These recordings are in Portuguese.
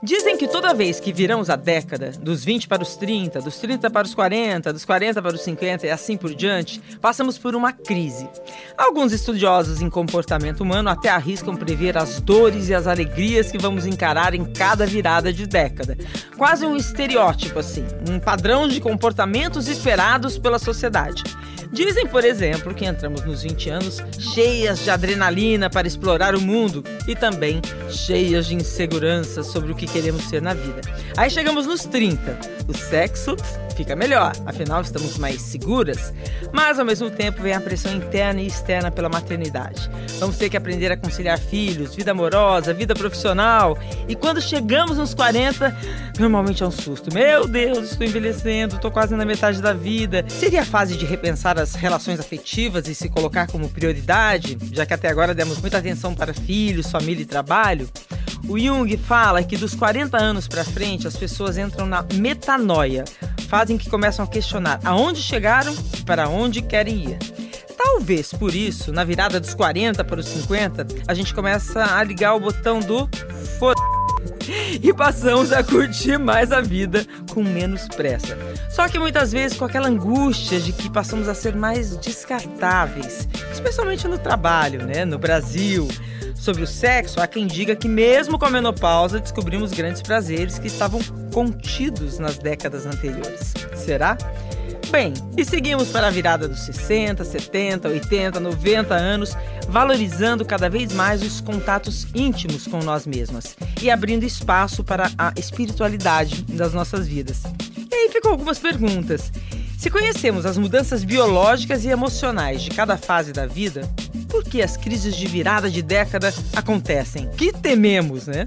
Dizem que toda vez que viramos a década, dos 20 para os 30, dos 30 para os 40, dos 40 para os 50 e assim por diante, passamos por uma crise. Alguns estudiosos em comportamento humano até arriscam prever as dores e as alegrias que vamos encarar em cada virada de década. Quase um estereótipo, assim, um padrão de comportamentos esperados pela sociedade. Dizem, por exemplo, que entramos nos 20 anos cheias de adrenalina para explorar o mundo e também cheias de insegurança sobre o que queremos ser na vida. Aí chegamos nos 30. O sexo fica melhor, afinal estamos mais seguras, mas ao mesmo tempo vem a pressão interna e externa pela maternidade. Vamos ter que aprender a conciliar filhos, vida amorosa, vida profissional, e quando chegamos nos 40, normalmente é um susto. Meu Deus, estou envelhecendo, estou quase na metade da vida. Seria a fase de repensar as relações afetivas e se colocar como prioridade, já que até agora demos muita atenção para filhos, família e trabalho? O Jung fala que dos 40 anos para frente as pessoas entram na metanoia, fazem que começam a questionar aonde chegaram e para onde querem ir. Talvez por isso, na virada dos 40 para os 50, a gente começa a ligar o botão do foda e passamos a curtir mais a vida com menos pressa. Só que muitas vezes com aquela angústia de que passamos a ser mais descartáveis, especialmente no trabalho, né? No Brasil. Sobre o sexo, há quem diga que mesmo com a menopausa descobrimos grandes prazeres que estavam contidos nas décadas anteriores. Será? Bem, e seguimos para a virada dos 60, 70, 80, 90 anos, valorizando cada vez mais os contatos íntimos com nós mesmas e abrindo espaço para a espiritualidade das nossas vidas. E aí ficam algumas perguntas. Se conhecemos as mudanças biológicas e emocionais de cada fase da vida, por que as crises de virada de década acontecem? Que tememos, né?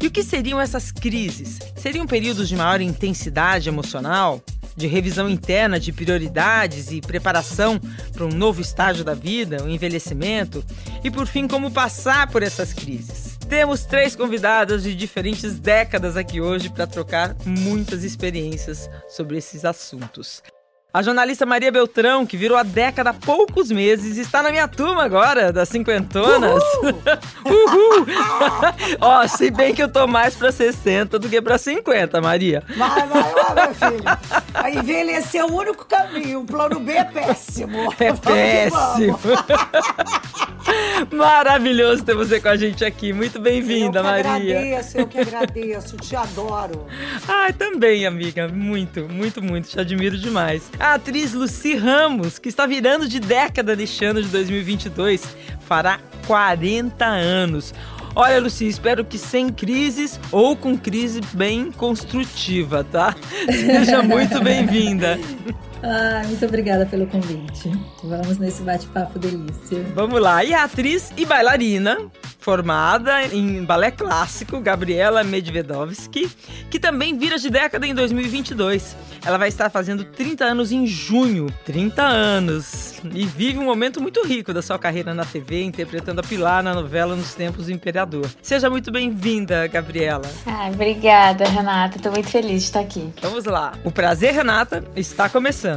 E o que seriam essas crises? Seriam períodos de maior intensidade emocional? De revisão interna de prioridades e preparação para um novo estágio da vida, o envelhecimento? E por fim, como passar por essas crises? Temos três convidadas de diferentes décadas aqui hoje para trocar muitas experiências sobre esses assuntos. A jornalista Maria Beltrão, que virou a década há poucos meses, está na minha turma agora, das cinquentonas. Uhul! Uhul! Ó, se bem que eu tô mais pra 60 do que pra 50, Maria. Vai, vai, vai, meu filho. Envelhecer é o único caminho. O plano B é péssimo. É péssimo. Maravilhoso ter você com a gente aqui. Muito bem-vinda, Maria. Eu agradeço, eu que agradeço. Te adoro. Ai, também, amiga. Muito, muito, muito. Te admiro demais. A atriz Lucy Ramos, que está virando de década neste ano de 2022, fará 40 anos. Olha, Lucy, espero que sem crises ou com crise bem construtiva, tá? Seja muito bem-vinda. Ah, muito obrigada pelo convite. Vamos nesse bate-papo delícia. Vamos lá. E atriz e bailarina, formada em balé clássico, Gabriela Medvedovsky, que também vira de década em 2022. Ela vai estar fazendo 30 anos em junho. 30 anos. E vive um momento muito rico da sua carreira na TV, interpretando a Pilar na novela Nos Tempos do Imperador. Seja muito bem-vinda, Gabriela. Ah, obrigada, Renata. Estou muito feliz de estar aqui. Vamos lá. O prazer, Renata, está começando.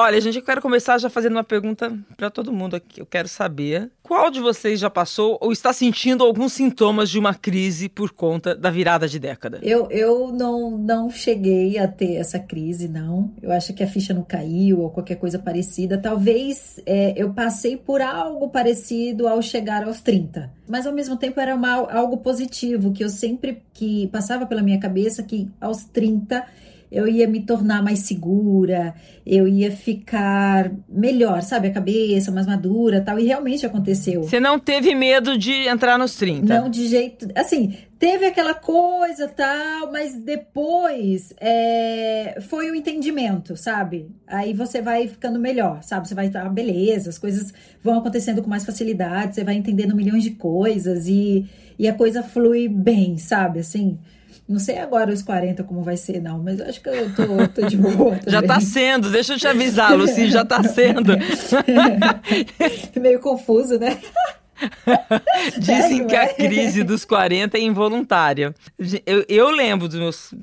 Olha, gente, eu quero começar já fazendo uma pergunta para todo mundo aqui. Eu quero saber qual de vocês já passou ou está sentindo alguns sintomas de uma crise por conta da virada de década? Eu, eu não, não cheguei a ter essa crise, não. Eu acho que a ficha não caiu ou qualquer coisa parecida. Talvez é, eu passei por algo parecido ao chegar aos 30. Mas ao mesmo tempo era uma, algo positivo, que eu sempre que passava pela minha cabeça que aos 30 eu ia me tornar mais segura, eu ia ficar melhor, sabe? A cabeça mais madura tal. E realmente aconteceu. Você não teve medo de entrar nos 30? Não, de jeito. Assim, teve aquela coisa tal, mas depois é, foi o entendimento, sabe? Aí você vai ficando melhor, sabe? Você vai estar, ah, beleza, as coisas vão acontecendo com mais facilidade, você vai entendendo milhões de coisas e, e a coisa flui bem, sabe? Assim. Não sei agora os 40 como vai ser, não, mas acho que eu tô, tô de boa. Também. Já tá sendo, deixa eu te avisar, Luci, já tá sendo. Meio confuso, né? Dizem que a crise dos 40 é involuntária. Eu, eu lembro dos meus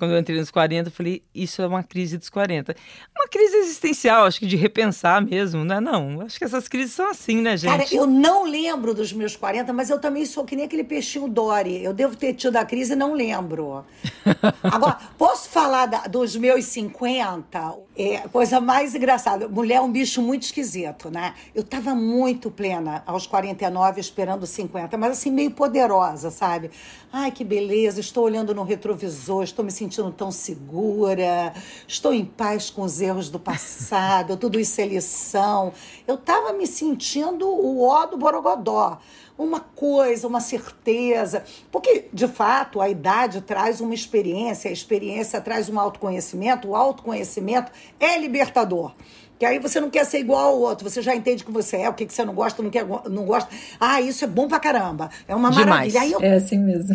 quando eu entrei nos 40, eu falei, isso é uma crise dos 40. Uma crise existencial, acho que de repensar mesmo, né? Não, acho que essas crises são assim, né, gente? Cara, eu não lembro dos meus 40, mas eu também sou que nem aquele peixinho Dory. Eu devo ter tido a crise e não lembro. Agora, posso falar da, dos meus 50? É, coisa mais engraçada. Mulher é um bicho muito esquisito, né? Eu tava muito plena aos 49, esperando 50, mas assim, meio poderosa, sabe? Ai, que beleza, estou olhando no retrovisor, estou me sentindo tão segura, estou em paz com os erros do passado, tudo isso é lição. Eu tava me sentindo o ó do Borogodó uma coisa, uma certeza. Porque, de fato, a idade traz uma experiência, a experiência traz um autoconhecimento, o autoconhecimento é libertador. Que aí você não quer ser igual ao outro, você já entende que você é, o que, que você não gosta, não, quer, não gosta. Ah, isso é bom pra caramba. É uma Demais. maravilha. Aí eu... É assim mesmo.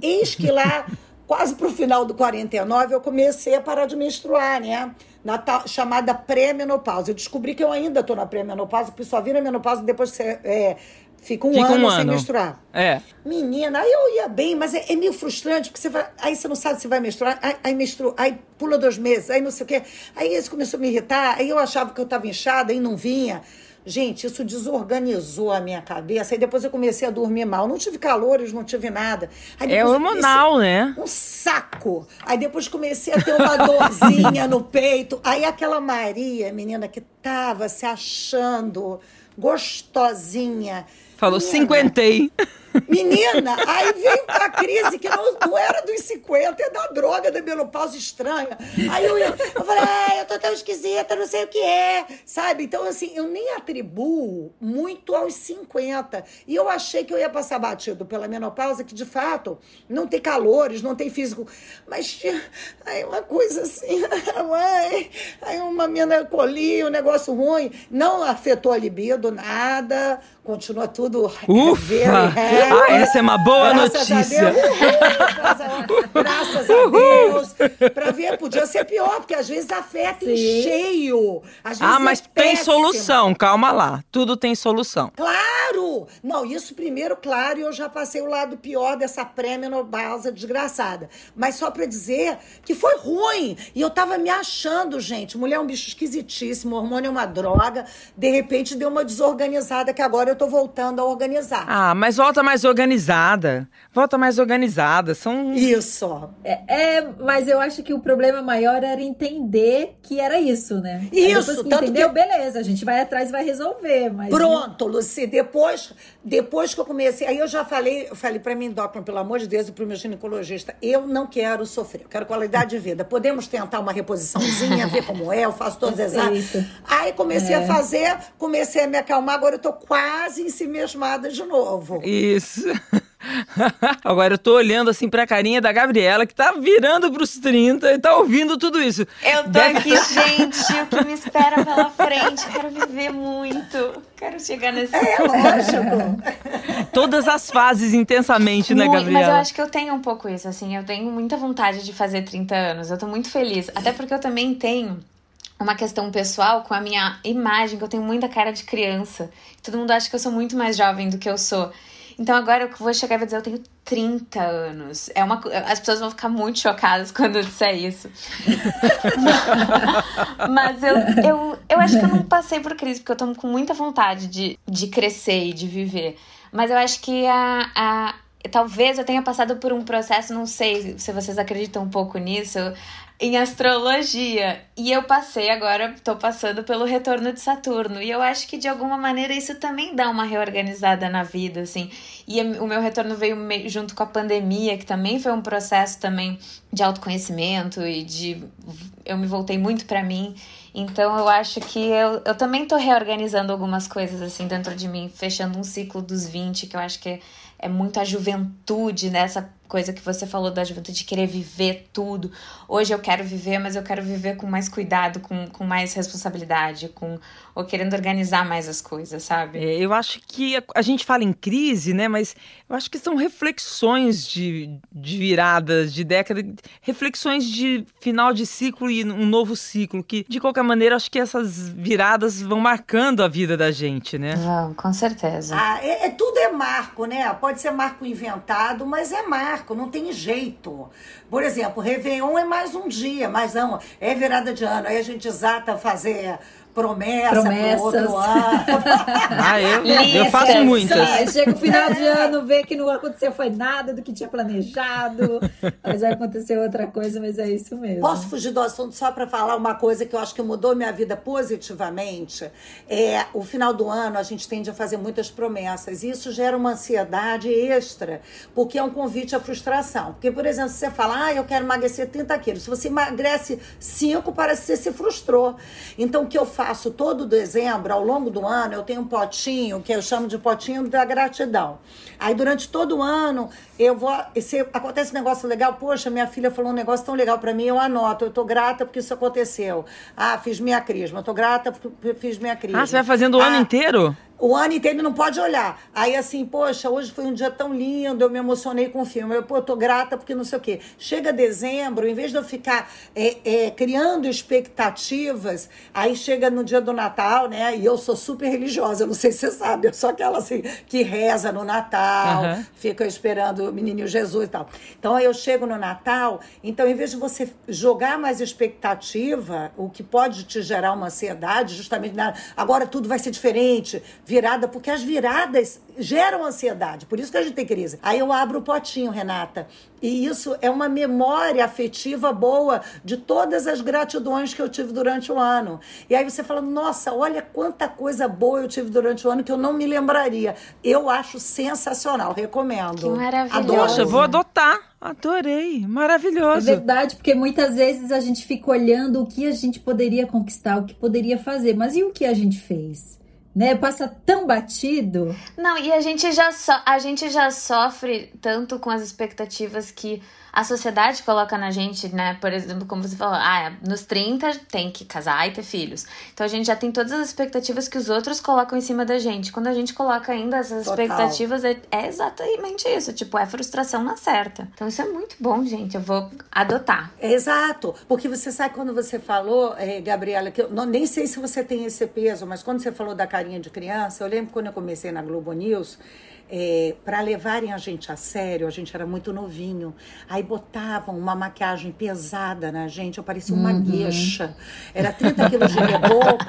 Eis que lá, quase pro final do 49, eu comecei a parar de menstruar, né? Na tal, chamada pré-menopausa. Eu descobri que eu ainda tô na pré-menopausa, porque só vira menopausa depois que você é, Fica um, Fica ano, um sem ano. menstruar. É. Menina, aí eu ia bem, mas é, é meio frustrante, porque você vai, aí você não sabe se vai menstruar, aí, aí menstrua, aí pula dois meses, aí não sei o quê. Aí isso começou a me irritar, aí eu achava que eu estava inchada, aí não vinha. Gente, isso desorganizou a minha cabeça. Aí depois eu comecei a dormir mal. Não tive calores, não tive nada. Aí É hormonal, né? um saco. Aí depois comecei a ter uma dorzinha no peito. Aí aquela Maria, menina, que tava se achando gostosinha. Falou, Menina, cinquentei. Menina, aí veio a crise que não, não era dos 50, é da droga, da menopausa estranha. Aí eu, eu falei, ah, eu tô tão esquisita, não sei o que é, sabe? Então, assim, eu nem atribuo muito aos 50. E eu achei que eu ia passar batido pela menopausa, que de fato não tem calores, não tem físico. Mas tinha aí uma coisa assim, mãe, aí uma melancolia, um negócio ruim. Não afetou a libido, nada. Continua tudo Ufa! happy. Ah, essa é uma boa Graças notícia. A Deus. Uhul, graças a- Deus. Pra ver, podia ser pior, porque às vezes afeta em Sim. cheio. Às vezes Ah, mas é tem solução, calma lá. Tudo tem solução. Claro! Não, isso primeiro, claro, e eu já passei o lado pior dessa pré-menopausa desgraçada. Mas só pra dizer que foi ruim. E eu tava me achando, gente. Mulher é um bicho esquisitíssimo, hormônio é uma droga. De repente deu uma desorganizada que agora eu tô voltando a organizar. Ah, mas volta mais organizada. Volta mais organizada. São. Isso. É, é, mas eu acho que o problema maior era entender que era isso, né? Isso, que tanto entendeu, que- beleza, a gente vai atrás e vai resolver. Mas Pronto, Luci. Depois, depois que eu comecei, aí eu já falei, eu falei para mim, endócrino, pelo amor de Deus, e para o meu ginecologista, eu não quero sofrer, eu quero qualidade de vida. Podemos tentar uma reposiçãozinha, ver como é, eu faço todos os exames. Aí comecei É. a fazer, comecei a me acalmar, agora eu tô quase ensimesmada de novo. Isso. Agora eu tô olhando assim pra carinha da Gabriela, que tá virando pros 30 e tá ouvindo tudo isso. Eu tô Deve- aqui, gente, o que me espera pela frente. Quero viver muito. Quero chegar nesse. É lógico. Todas as fases intensamente, né, Muito, Gabriela? mas eu acho que eu tenho um pouco isso, assim, eu tenho muita vontade de fazer 30 anos, eu tô muito feliz. Até porque eu também tenho uma questão pessoal com a minha imagem, que eu tenho muita cara de criança. Todo mundo acha que eu sou muito mais jovem do que eu sou. Então agora eu vou chegar e vou dizer, eu tenho 30 anos. É uma, as pessoas vão ficar muito chocadas quando eu disser isso. Mas eu, eu, eu acho que eu não passei por crise, porque eu tô com muita vontade de, de crescer e de viver. Mas eu acho que a, a, talvez eu tenha passado por um processo, não sei se vocês acreditam um pouco nisso, em astrologia. E eu passei agora, tô passando pelo retorno de Saturno. E eu acho que de alguma maneira isso também dá uma reorganizada na vida, assim. E o meu retorno veio junto com a pandemia, que também foi um processo também de autoconhecimento e de eu me voltei muito pra mim. Então eu acho que eu, eu também tô reorganizando algumas coisas assim dentro de mim, fechando um ciclo dos 20, que eu acho que é, é muito a juventude, nessa coisa que você falou da juventude, de querer viver tudo. Hoje eu quero viver, mas eu quero viver com mais cuidado, com, com mais responsabilidade, com ou querendo organizar mais as coisas, sabe? É, eu acho que a, a gente fala em crise, né? Mas eu acho que são reflexões de, de viradas, de década, reflexões de final de ciclo e um novo ciclo, que de qualquer maneira acho que essas viradas vão marcando a vida da gente, né? Vão, com certeza. Ah, é, é- tudo é marco, né? Pode ser marco inventado, mas é marco. não tem jeito. Por exemplo, Réveillon é mais um dia, mas não, é virada de ano. Aí a gente exata fazer promessa Promessas. pro outro ano. Ah, eu, eu faço muitas. Sai, chega o final de ano, vê que não aconteceu foi nada do que tinha planejado, mas vai acontecer outra coisa, mas é isso mesmo. Posso fugir do assunto só para falar uma coisa que eu acho que mudou minha vida positivamente? É, o final do ano a gente tende a fazer muitas promessas e isso gera uma ansiedade extra, porque é um convite à frustração. Porque, por exemplo, se você fala, ah, eu quero emagrecer 30 quilos, se você emagrece 5, parece que você se frustrou. Então, o que eu faço todo dezembro, ao longo do ano, eu tenho um potinho que eu chamo de potinho da gratidão. Aí, durante todo o ano, eu vou. Se acontece um negócio legal, poxa, minha filha falou um negócio tão legal para mim, eu anoto. Eu tô grata porque isso aconteceu. Ah, fiz minha crisma. Eu tô grata porque fiz minha crisma. Ah, você vai fazendo o ano Ah, inteiro? O ano inteiro não pode olhar. Aí assim, poxa, hoje foi um dia tão lindo, eu me emocionei com o filme. Eu, pô, eu tô grata porque não sei o quê. Chega dezembro, em vez de eu ficar é, é, criando expectativas, aí chega no dia do Natal, né? E eu sou super religiosa, não sei se você sabe, eu sou aquela assim que reza no Natal, Aham. fica esperando o menininho Jesus e tal. Então aí eu chego no Natal, então em vez de você jogar mais expectativa, o que pode te gerar uma ansiedade, justamente na, agora tudo vai ser diferente, virada, porque as viradas geram ansiedade, por isso que a gente tem crise. Aí eu abro o potinho, Renata, e isso é uma memória afetiva boa de todas as gratidões que eu tive durante o ano. E aí você fala, nossa, olha quanta coisa boa eu tive durante o ano que eu não me lembraria. Eu acho sensacional, recomendo. Que maravilhoso. Adoro. Poxa, vou adotar. Adorei. É Maravilhoso. verdade, porque muitas vezes a gente fica olhando o que a gente poderia conquistar, o que poderia fazer, mas e o que a gente fez? Né? Passa tão batido. Não, e a gente já so, a gente já sofre tanto com as expectativas que a sociedade coloca na gente, né? Por exemplo, como você falou, ah, nos 30 tem que casar e ter filhos. Então a gente já tem todas as expectativas que os outros colocam em cima da gente. Quando a gente coloca ainda essas Total. expectativas, é, é exatamente isso. Tipo, é frustração na certa. Então isso é muito bom, gente. Eu vou adotar. Exato, porque você sabe quando você falou, eh, Gabriela, que eu não, nem sei se você tem esse peso, mas quando você falou da carinha de criança, eu lembro quando eu comecei na Globo News, para levarem a gente a sério, a gente era muito novinho, aí botavam uma maquiagem pesada na gente, eu parecia uma gueixa, era 30 quilos de reboco,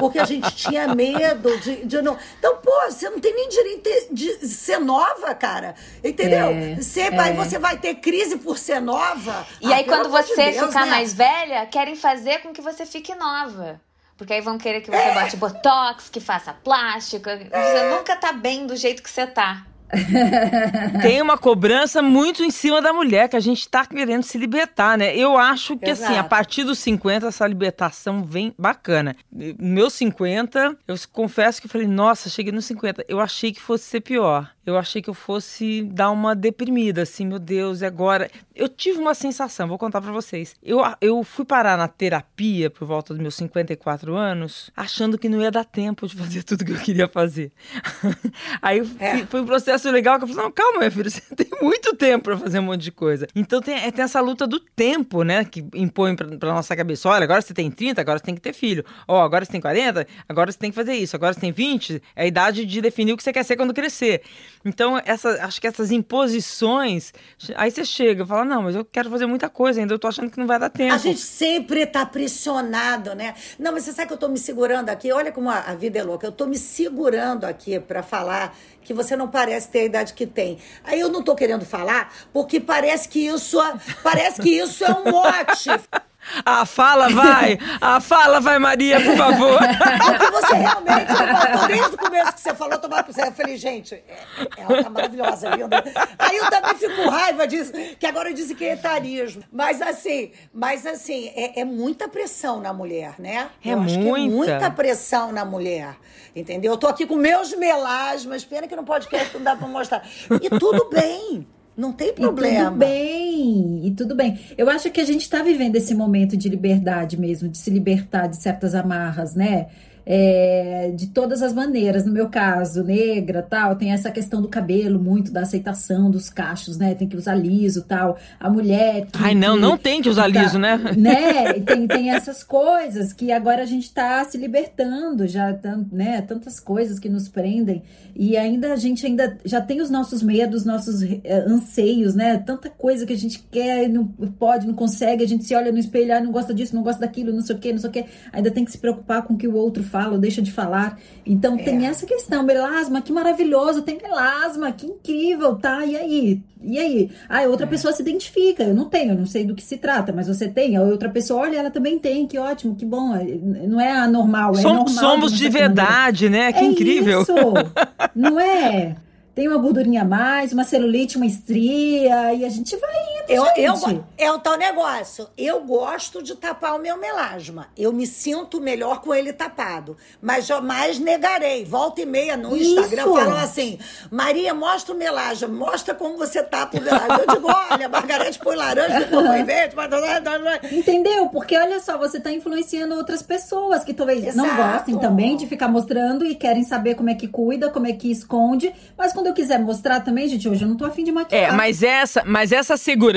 porque a gente tinha medo de, de não... Então, pô, você não tem nem direito de ser nova, cara, entendeu? É, Você, é. Aí você vai ter crise por ser nova. E Ah, aí, quando amor de você Deus, ficar né? mais velha, querem fazer com que você fique nova. Porque aí vão querer que você bote botox, que faça plástico. Você nunca tá bem do jeito que você tá. Tem uma cobrança muito em cima da mulher, que a gente tá querendo se libertar, né? Eu acho que, assim, a Exato. partir dos 50, essa libertação vem bacana. Meus 50, eu confesso que eu falei, nossa, cheguei nos 50. Eu achei que fosse ser pior. Eu achei que eu fosse dar uma deprimida, assim, meu Deus, e agora? Eu tive uma sensação, vou contar pra vocês. Eu, eu fui parar na terapia por volta dos meus 54 anos, achando que não ia dar tempo de fazer tudo que eu queria fazer. Aí É. foi um processo legal que eu falei, não, calma, minha filha, você tem muito tempo pra fazer um monte de coisa. Então tem, é, tem essa luta do tempo, né, que impõe pra, pra nossa cabeça, olha, agora você tem 30, agora você tem que ter filho. Ó, agora você tem 40, agora você tem que fazer isso. Agora você tem 20, é a idade de definir o que você quer ser quando crescer. Então, essa, acho que essas imposições, aí você chega e fala, não, mas eu quero fazer muita coisa ainda, eu tô achando que não vai dar tempo. A gente sempre tá pressionado, né? Não, mas você sabe que eu tô me segurando aqui? Olha como a, a vida é louca. Eu tô me segurando aqui pra falar que você não parece ter a idade que tem. Aí eu não tô querendo falar porque parece que isso, parece que isso é um mote. Ah, fala, vai! Ah, fala, vai, Maria, por favor! Porque você realmente, eu desde o começo que você falou, tomar céu. Eu falei, gente, é- ela tá maravilhosa, linda. Aí eu também fico com raiva disso, que agora dizem que é etarismo. Mas assim, mas assim, é, é muita pressão na mulher, né? É eu que é muita. muita pressão na mulher. Entendeu? Eu tô aqui com meus melasmas, pena que no podcast não dá pra mostrar. E tudo bem. Não tem E problema. tudo bem, e tudo bem. Eu acho que a gente está vivendo esse momento de liberdade mesmo, de se libertar de certas amarras, né? É, de todas as maneiras. No meu caso, negra, tal, tem essa questão do cabelo, muito da aceitação dos cachos, né? Tem que usar liso, tal. A mulher. Que, Ai, não, que, não tem que usar tá, liso, né? Né? Tem, tem essas coisas que agora a gente tá se libertando, já, né? Tantas coisas que nos prendem. E ainda a gente ainda já tem os nossos medos, nossos é, anseios, né? Tanta coisa que a gente quer, não pode, não consegue, a gente se olha no espelho, ah, não gosta disso, não gosta daquilo, não sei o que, não sei o que. Ainda tem que se preocupar com o que o outro fala ou deixa de falar. Então é. tem essa questão, melasma, que maravilhoso, tem melasma, que incrível, tá? E aí? E aí? Ah, outra é. pessoa se identifica, eu não tenho, eu não sei do que se trata, mas você tem. A outra pessoa, olha, ela também tem, que ótimo, que bom. Não é anormal, é Som, normal. Somos de verdade, né? Que é incrível. Isso. Não é? tem uma gordurinha a mais, uma celulite, uma estria, e a gente vai eu. Eu, é o tal negócio. Eu gosto de tapar o meu melasma. Eu me sinto melhor com ele tapado. Mas jamais negarei. Volta e meia no Isso. Instagram falam assim, Maria, mostra o melasma. Mostra como você tapa o melasma. Eu digo, olha, Margarete põe laranja, põe verde. Entendeu? Porque, olha só, você está influenciando outras pessoas que talvez Exato. não gostem também de ficar mostrando e querem saber como é que cuida, como é que esconde. Mas quando eu quiser mostrar também, gente, hoje eu não tô afim de maquiar. É, mas essa, mas essa segurança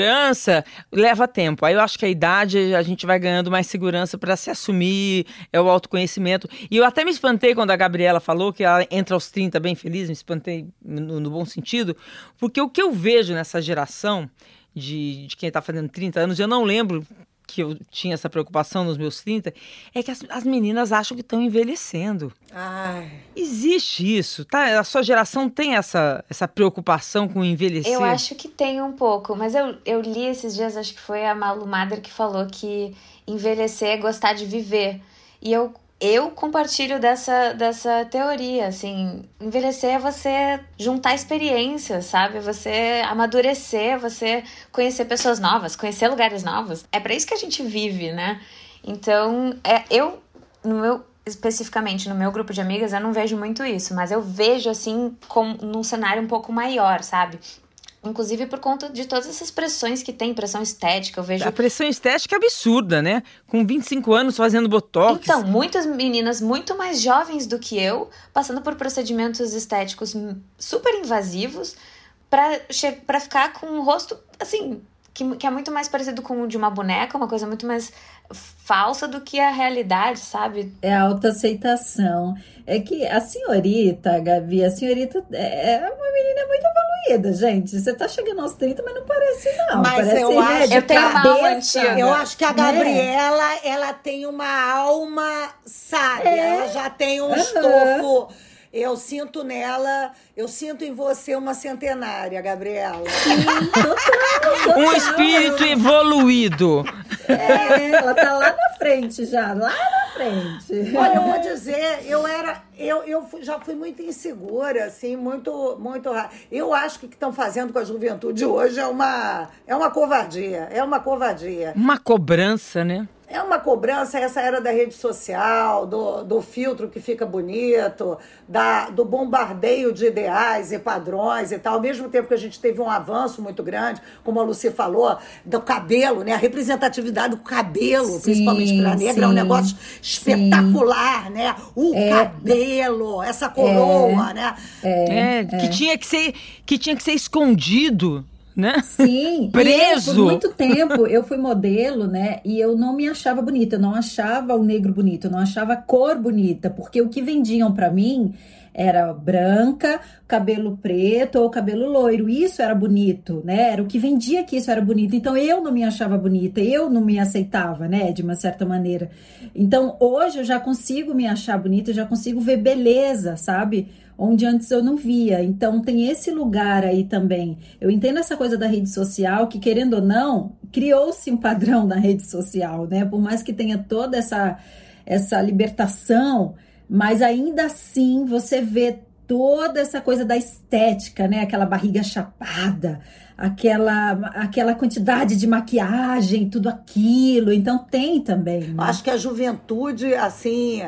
leva tempo. Aí eu acho que a idade a gente vai ganhando mais segurança para se assumir, é o autoconhecimento. E eu até me espantei quando a Gabriela falou que ela entra aos 30 bem feliz, me espantei no, no bom sentido, porque o que eu vejo nessa geração de, de quem está fazendo 30 anos, eu não lembro que eu tinha essa preocupação nos meus 30, é que as, as meninas acham que estão envelhecendo. Ai. Existe isso, tá? A sua geração tem essa, essa preocupação com envelhecer? Eu acho que tem um pouco, mas eu, eu li esses dias, acho que foi a Malu Mader que falou que envelhecer é gostar de viver. E eu eu compartilho dessa, dessa teoria, assim, envelhecer é você juntar experiências, sabe? Você amadurecer, você conhecer pessoas novas, conhecer lugares novos. É para isso que a gente vive, né? Então, é, eu, no meu, especificamente no meu grupo de amigas, eu não vejo muito isso, mas eu vejo, assim, com, num cenário um pouco maior, sabe? Inclusive por conta de todas essas pressões que tem, pressão estética, eu vejo. A pressão estética é absurda, né? Com 25 anos fazendo botox. Então, muitas meninas muito mais jovens do que eu, passando por procedimentos estéticos super invasivos para ficar com um rosto, assim, que, que é muito mais parecido com o de uma boneca, uma coisa muito mais falsa do que a realidade, sabe? É a autoaceitação. É que a senhorita, Gabi, a senhorita é, é uma menina muito evoluída, gente. Você tá chegando aos 30, mas não parece, não. Mas parece, eu né, acho eu tenho cabeça. uma alma antiga. Eu acho que a Gabriela, né? ela tem uma alma sábia. É. Ela já tem um uhum. estofo eu sinto nela, eu sinto em você uma centenária, Gabriela. Sim, total, total. Um espírito evoluído. É, ela tá lá na frente já, lá na frente. Olha, eu vou dizer, eu era, eu, eu já fui muito insegura, assim, muito, muito Eu acho que o que estão fazendo com a juventude hoje é uma, é uma covardia, é uma covardia. Uma cobrança, né? É uma cobrança essa era da rede social, do, do filtro que fica bonito, da, do bombardeio de ideais e padrões e tal. Ao mesmo tempo que a gente teve um avanço muito grande, como a Lucy falou, do cabelo, né? A representatividade do cabelo, sim, principalmente para negra, sim, é um negócio espetacular, sim. né? O é, cabelo, essa coroa, é, né? É, é, que tinha que ser que tinha que ser escondido né? Sim. Preso. Eu, por muito tempo eu fui modelo, né? E eu não me achava bonita, eu não achava o negro bonito, eu não achava a cor bonita, porque o que vendiam para mim era branca, cabelo preto ou cabelo loiro. Isso era bonito, né? Era o que vendia que isso era bonito. Então eu não me achava bonita, eu não me aceitava, né? De uma certa maneira. Então hoje eu já consigo me achar bonita, eu já consigo ver beleza, sabe? Onde antes eu não via. Então tem esse lugar aí também. Eu entendo essa coisa da rede social, que querendo ou não, criou-se um padrão na rede social, né? Por mais que tenha toda essa, essa libertação, mas ainda assim você vê toda essa coisa da estética, né? Aquela barriga chapada, aquela aquela quantidade de maquiagem, tudo aquilo. Então tem também. Né? Acho que a juventude, assim,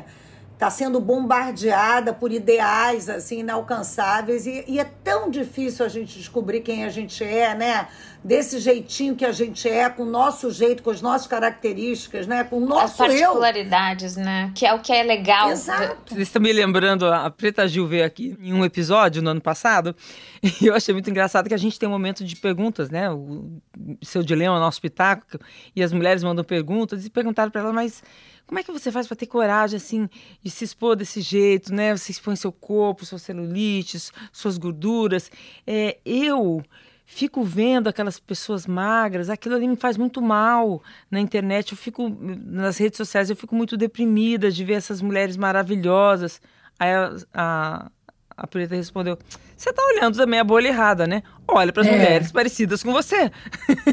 está sendo bombardeada por ideais assim inalcançáveis e, e, é tão difícil a gente descobrir quem a gente é, né? Desse jeitinho que a gente é, com o nosso jeito, com as nossas características, né? Com o nosso As particularidades, eu. né? Que é o que é legal. Exato. Vocês estão me lembrando, a Preta Gil veio aqui em um episódio no ano passado e eu achei muito engraçado que a gente tem um momento de perguntas, né? O seu dilema, nosso pitaco, e as mulheres mandam perguntas e perguntaram para ela, mas como é que você faz para ter coragem, assim, de se expor desse jeito, né? Você expõe seu corpo, sua celulite, suas gorduras. É, eu fico vendo aquelas pessoas magras, aquilo ali me faz muito mal na internet. Eu fico, nas redes sociais, eu fico muito deprimida de ver essas mulheres maravilhosas. A, a, a Preta respondeu: Você tá olhando também a bolha errada, né? Olha para as é. mulheres parecidas com você.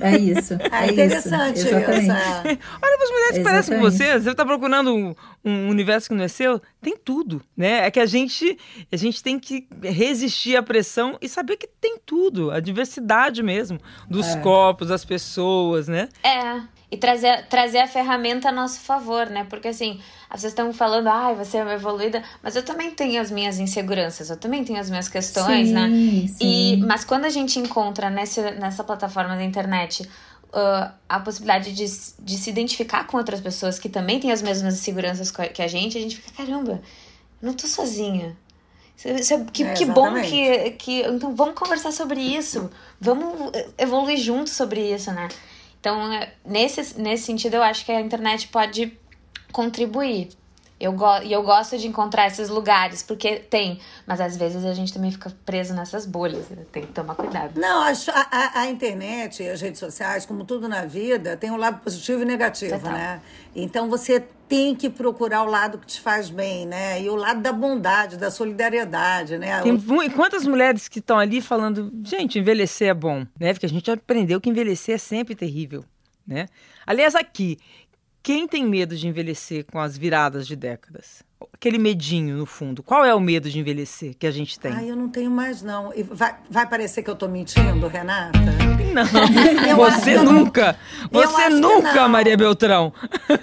É isso. É, é interessante isso. Exatamente. Olha para as mulheres que parecem com você. Você está procurando um, um, universo que não é seu? Tem tudo, né? É que a gente, a gente tem que resistir à pressão e saber que tem tudo. A diversidade mesmo dos é. corpos, das pessoas, né? É. E trazer, trazer a ferramenta a nosso favor, né? Porque assim, vocês estão falando, ai, ah, você é evoluída, mas eu também tenho as minhas inseguranças, eu também tenho as minhas questões, né? sim, né? Sim. E, mas quando a gente encontra nessa, nessa plataforma da internet uh, a possibilidade de, de se identificar com outras pessoas que também têm as mesmas inseguranças que a gente, a gente fica, caramba, não tô sozinha. Isso é, que, é, que bom que, que. Então vamos conversar sobre isso. Vamos evoluir juntos sobre isso, né? Então, é, nesse, nesse sentido, eu acho que a internet pode contribuir. Eu go e eu gosto de encontrar esses lugares, porque tem, mas às vezes a gente também fica preso nessas bolhas, né? tem que tomar cuidado. Não, a, a, a internet e as redes sociais, como tudo na vida, tem um lado positivo e negativo, Total. né? Então você tem que procurar o lado que te faz bem, né? E o lado da bondade, da solidariedade, né? Tem quantas mulheres que estão ali falando, gente, envelhecer é bom, né? Porque a gente aprendeu que envelhecer é sempre terrível, né? Aliás, aqui, quem tem medo de envelhecer com as viradas de décadas? Aquele medinho no fundo. Qual é o medo de envelhecer que a gente tem? Ah, eu não tenho mais, não. Vai, vai parecer que eu tô mentindo, Renata? Não, você nunca. Você nunca, Maria Beltrão.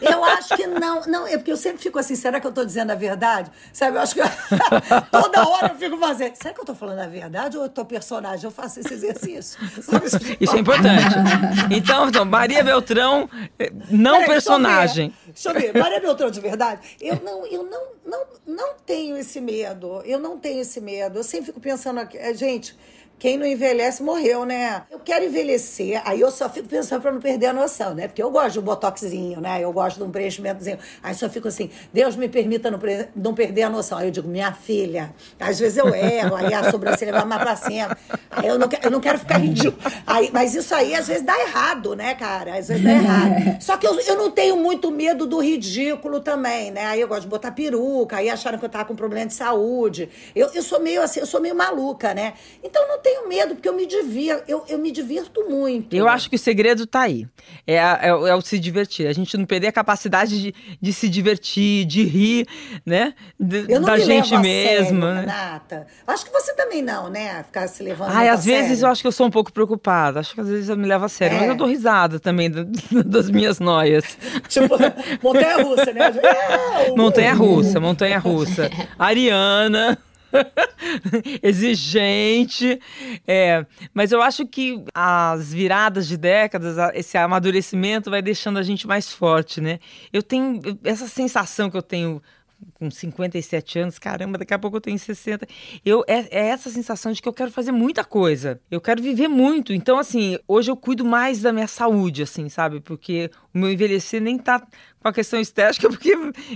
Eu acho que não. Não, é porque eu sempre fico assim, será que eu tô dizendo a verdade? Sabe, eu acho que toda hora eu fico fazendo, será que eu tô falando a verdade ou eu tô personagem? Eu faço esse exercício. Isso é importante. Então, então Maria Beltrão, eh, não Peraí, personagem. Deixa eu, ver. deixa eu ver. Maria Beltrão de verdade? Eu não, eu não, não, não tenho esse medo. Eu não tenho esse medo. Eu sempre fico pensando aqui, eh, gente, quem não envelhece morreu, né? Eu quero envelhecer, aí eu só fico pensando para não perder a noção, né? Porque eu gosto de um botoxinho, né? Eu gosto de um preenchimentozinho. Aí só fico assim, Deus me permita não, não perder a noção. Aí eu digo, minha filha, às vezes eu erro, aí a sobrancelha vai mais pra cima. Aí eu não, eu não quero ficar ridículo. Aí, mas isso aí às vezes dá errado, né, cara? Às vezes dá errado. Só que eu, eu não tenho muito medo do ridículo também, né? Aí eu gosto de botar peruca, aí acharam que eu tava com problema de saúde. Eu, eu sou meio assim, eu sou meio maluca, né? Então não tenho medo, porque eu me divirto, eu, eu me divirto muito. Eu acho que o segredo tá aí. É, é, é, o se divertir. A gente não perder a capacidade de, de se divertir, de rir, né? De, eu não da me gente mesma. Né? Renata. Acho que você também não, né? Ficar se levando. Ai, às vezes sério. eu acho que eu sou um pouco preocupada. Acho que às vezes eu me levo a sério. É. Mas eu dou risada também das minhas noias. Tipo, montanha russa, né? Montanha russa, montanha russa. Ariana. exigente. É, mas eu acho que as viradas de décadas, esse amadurecimento vai deixando a gente mais forte, né? Eu tenho essa sensação que eu tenho com 57 anos, caramba, daqui a pouco eu tenho 60. Eu, é, é, essa sensação de que eu quero fazer muita coisa. Eu quero viver muito. Então, assim, hoje eu cuido mais da minha saúde, assim, sabe? Porque o meu envelhecer nem tá com a questão estética, porque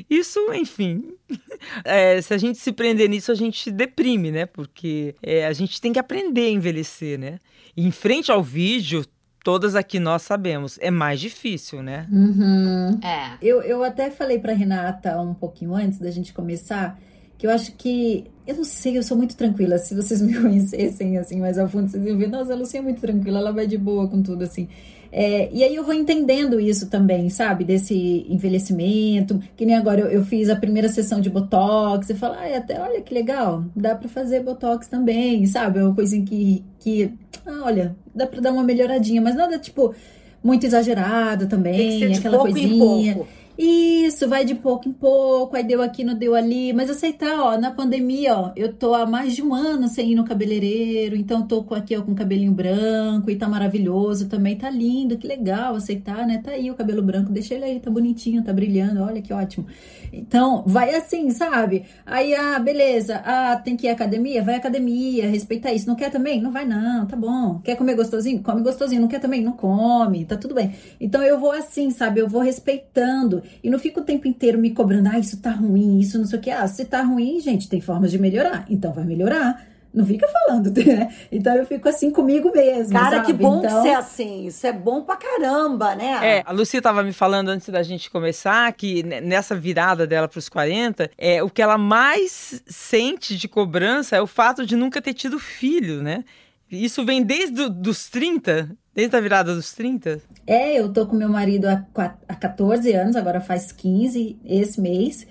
isso, enfim. É, se a gente se prender nisso, a gente deprime, né? Porque é, a gente tem que aprender a envelhecer, né? E em frente ao vídeo, todas aqui nós sabemos, é mais difícil, né? Uhum. É. Eu, eu até falei para Renata um pouquinho antes da gente começar que eu acho que eu não sei, eu sou muito tranquila. Se vocês me conhecessem assim mais a fundo, vocês iam ver, nossa, a Lucia é muito tranquila, ela vai de boa com tudo assim. É, e aí eu vou entendendo isso também, sabe? Desse envelhecimento. Que nem agora eu, eu fiz a primeira sessão de Botox. E falo, ah, até olha que legal, dá para fazer Botox também, sabe? É uma coisa que, que ah, olha, dá pra dar uma melhoradinha, mas nada tipo muito exagerado também, aquela coisinha. Isso, vai de pouco em pouco, aí deu aqui, não deu ali, mas aceitar, ó, na pandemia, ó, eu tô há mais de um ano sem ir no cabeleireiro, então tô com aqui, ó, com cabelinho branco e tá maravilhoso também, tá lindo, que legal, aceitar, né? Tá aí o cabelo branco, deixa ele aí, tá bonitinho, tá brilhando, olha que ótimo. Então, vai assim, sabe? Aí, ah, beleza, ah, tem que ir à academia? Vai à academia, respeita isso. Não quer também? Não vai não, tá bom. Quer comer gostosinho? Come gostosinho. Não quer também? Não come, tá tudo bem. Então, eu vou assim, sabe? Eu vou respeitando e não fico o tempo inteiro me cobrando, ah, isso tá ruim, isso não sei o que. Ah, se tá ruim, gente, tem formas de melhorar. Então, vai melhorar. Não fica falando, né? Então eu fico assim comigo mesmo. Cara, sabe? que bom então... ser assim. Isso é bom pra caramba, né? É, a Lucia tava me falando antes da gente começar que nessa virada dela pros 40, é, o que ela mais sente de cobrança é o fato de nunca ter tido filho, né? Isso vem desde os 30, desde a virada dos 30? É, eu tô com meu marido há, há 14 anos, agora faz 15 esse mês.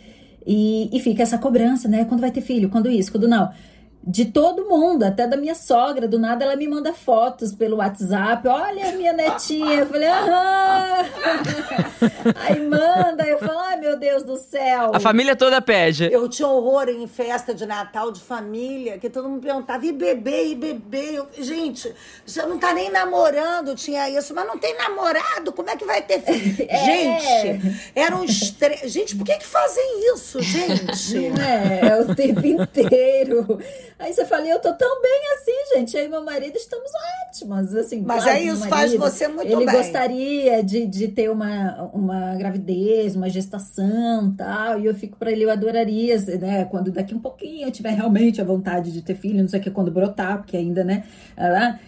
E, e fica essa cobrança, né? Quando vai ter filho? Quando isso? Quando não? De todo mundo, até da minha sogra. Do nada ela me manda fotos pelo WhatsApp. Olha a minha netinha. Eu falei, aham. Aí manda, eu falo, ai meu Deus do céu. A família toda pede. Eu tinha horror em festa de Natal de família, que todo mundo perguntava, e bebê, e bebê? Eu, gente, você não tá nem namorando, tinha isso, mas não tem namorado, como é que vai ter filho? É. Gente, era um estresse. Gente, por que que fazem isso, gente? É, é o tempo inteiro. Aí você fala, eu tô tão bem assim, gente. Aí meu marido, estamos ótimos, assim. Mas claro, aí isso marido, faz você muito ele bem. Ele gostaria de, de ter uma, uma gravidez, uma gestação tal. E eu fico pra ele, eu adoraria, né? Quando daqui um pouquinho eu tiver realmente a vontade de ter filho, não sei o que, quando brotar, porque ainda, né?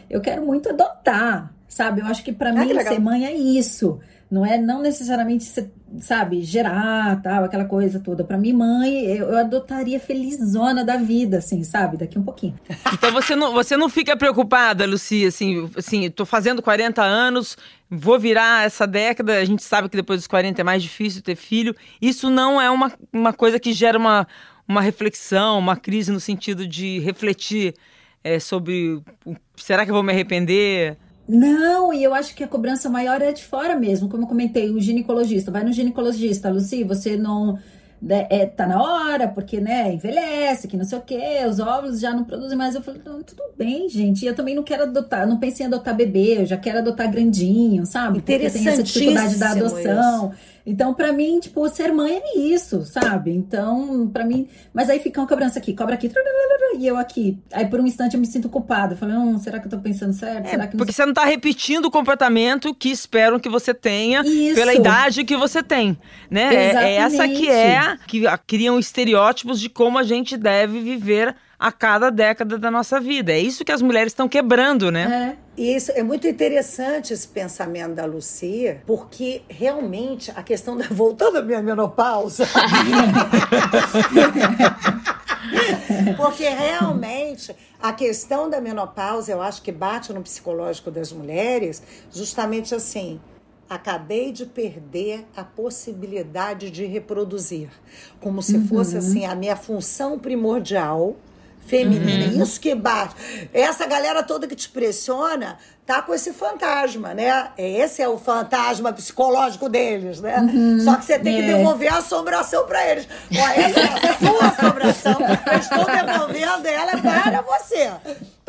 Eu quero muito adotar, sabe? Eu acho que pra ah, mim ser mãe é isso. Não é não necessariamente ser sabe, gerar, tal, aquela coisa toda. Para mim, mãe, eu, eu, adotaria felizona da vida, assim, sabe? Daqui um pouquinho. Então você não, você não fica preocupada, Lucia, assim, assim, tô fazendo 40 anos, vou virar essa década, a gente sabe que depois dos 40 é mais difícil ter filho. Isso não é uma, uma coisa que gera uma, uma reflexão, uma crise no sentido de refletir é, sobre será que eu vou me arrepender? Não, e eu acho que a cobrança maior é de fora mesmo. Como eu comentei, o ginecologista. Vai no ginecologista, Luci, você não. Né, é, tá na hora, porque, né, envelhece, que não sei o quê, os óvulos já não produzem mais. Eu falei, não, tudo bem, gente. Eu também não quero adotar, não pensei em adotar bebê, eu já quero adotar grandinho, sabe? Porque tem essa dificuldade da adoção. Isso. Então, para mim, tipo, ser mãe é isso, sabe? Então, para mim. Mas aí fica uma cobrança aqui, cobra aqui, e eu aqui. Aí por um instante eu me sinto culpada. Falei, hum, será que eu tô pensando certo? É, será que porque você não tá repetindo o comportamento que esperam que você tenha isso. pela idade que você tem. Né? É, é essa que é que criam estereótipos de como a gente deve viver a cada década da nossa vida. É isso que as mulheres estão quebrando, né? É. E isso é muito interessante esse pensamento da Lucia, porque realmente a questão da voltando à minha menopausa. porque realmente a questão da menopausa, eu acho que bate no psicológico das mulheres, justamente assim, acabei de perder a possibilidade de reproduzir, como se fosse uhum. assim a minha função primordial feminina. Uhum. Isso que bate. Essa galera toda que te pressiona tá com esse fantasma, né? Esse é o fantasma psicológico deles, né? Uhum. Só que você tem é. que devolver a assombração para eles. Ó, essa é a sua assombração. Eu estou devolvendo ela para você.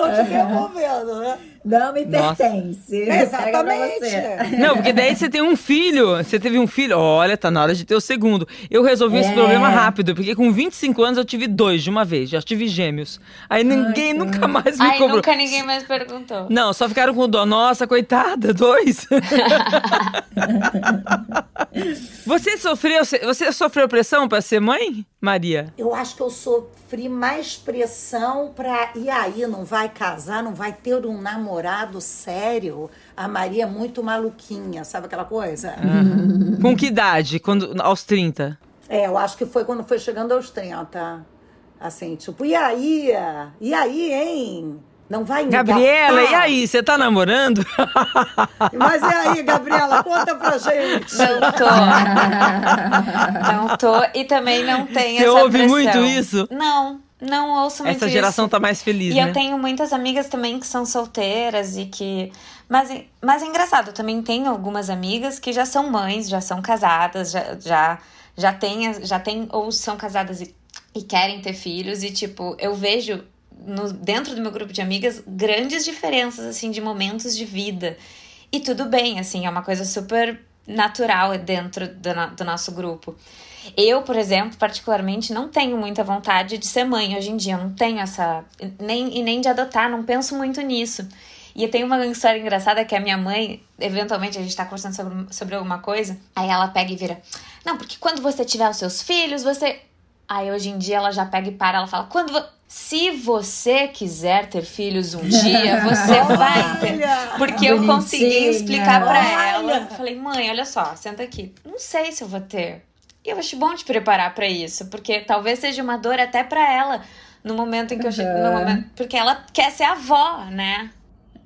Estou te devolvendo, né? Não me pertence. Exatamente. Não, porque daí você tem um filho, você teve um filho, olha, tá na hora de ter o segundo. Eu resolvi é. esse problema rápido, porque com 25 anos eu tive dois de uma vez, já tive gêmeos. Aí ninguém Ai, nunca mais me Ai, cobrou. nunca ninguém mais perguntou. Não, só ficaram com dó. Nossa, coitada, dois. você sofreu, você sofreu pressão para ser mãe, Maria? Eu acho que eu sofri mais pressão para e aí não vai casar, não vai ter um namorado sério. A Maria é muito maluquinha, sabe aquela coisa? Uhum. Com que idade? Quando aos 30? É, eu acho que foi quando foi chegando aos 30. Assim, tipo, e aí? E aí, hein? Não vai engatar. Gabriela, e aí, você tá namorando? Mas e aí, Gabriela, conta pra gente. Não tô. não tô. E também não tem você essa Você ouve pressão. muito isso? Não. Não ouço muito Essa geração isso. tá mais feliz, E né? eu tenho muitas amigas também que são solteiras e que. Mas, mas é engraçado, eu também tenho algumas amigas que já são mães, já são casadas, já, já, já, tem, já tem, ou são casadas e, e querem ter filhos, e tipo, eu vejo no, dentro do meu grupo de amigas grandes diferenças, assim, de momentos de vida. E tudo bem, assim, é uma coisa super natural dentro do, do nosso grupo. Eu, por exemplo, particularmente, não tenho muita vontade de ser mãe hoje em dia. Eu não tenho essa. Nem, e nem de adotar, não penso muito nisso. E tenho uma história engraçada que a minha mãe, eventualmente, a gente tá conversando sobre, sobre alguma coisa, aí ela pega e vira: Não, porque quando você tiver os seus filhos, você. Aí hoje em dia ela já pega e para, ela fala: Quando. Vo... Se você quiser ter filhos um dia, você vai ter. Porque eu consegui explicar para ela. Eu falei, mãe, olha só, senta aqui. Não sei se eu vou ter. E eu acho bom te preparar para isso, porque talvez seja uma dor até para ela no momento em que eu chego. No momento, porque ela quer ser avó, né?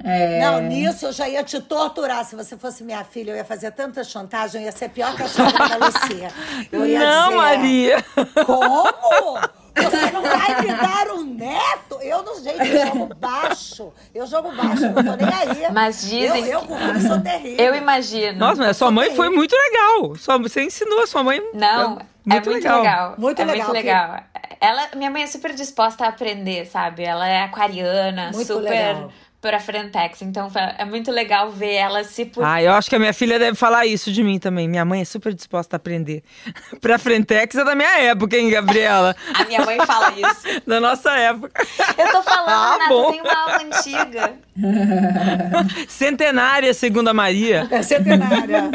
É... Não, nisso eu já ia te torturar. Se você fosse minha filha, eu ia fazer tanta chantagem, eu ia ser pior que a sua da Lucia. Eu ia não, dizer, Maria! Como? Você não vai me dar um neto? Eu não, gente, eu jogo baixo. Eu jogo baixo, não tô nem aí. Mas dizem. Eu, eu com sou terrível. Eu imagino. Nossa, mas a sua mãe foi muito legal. Sua, você ensinou a sua mãe. Não, muito é muito legal. legal. Muito é legal. Muito legal. Ela, minha mãe é super disposta a aprender, sabe? Ela é aquariana, muito super. Legal pra Frentex. Então é muito legal ver ela se. Ah, eu acho que a minha filha deve falar isso de mim também. Minha mãe é super disposta a aprender. pra Frentex é da minha época, hein, Gabriela? a minha mãe fala isso. da nossa época. Eu tô falando, ah, Renata, bom. tem uma aula antiga. Centenária, segundo a Maria. É centenária.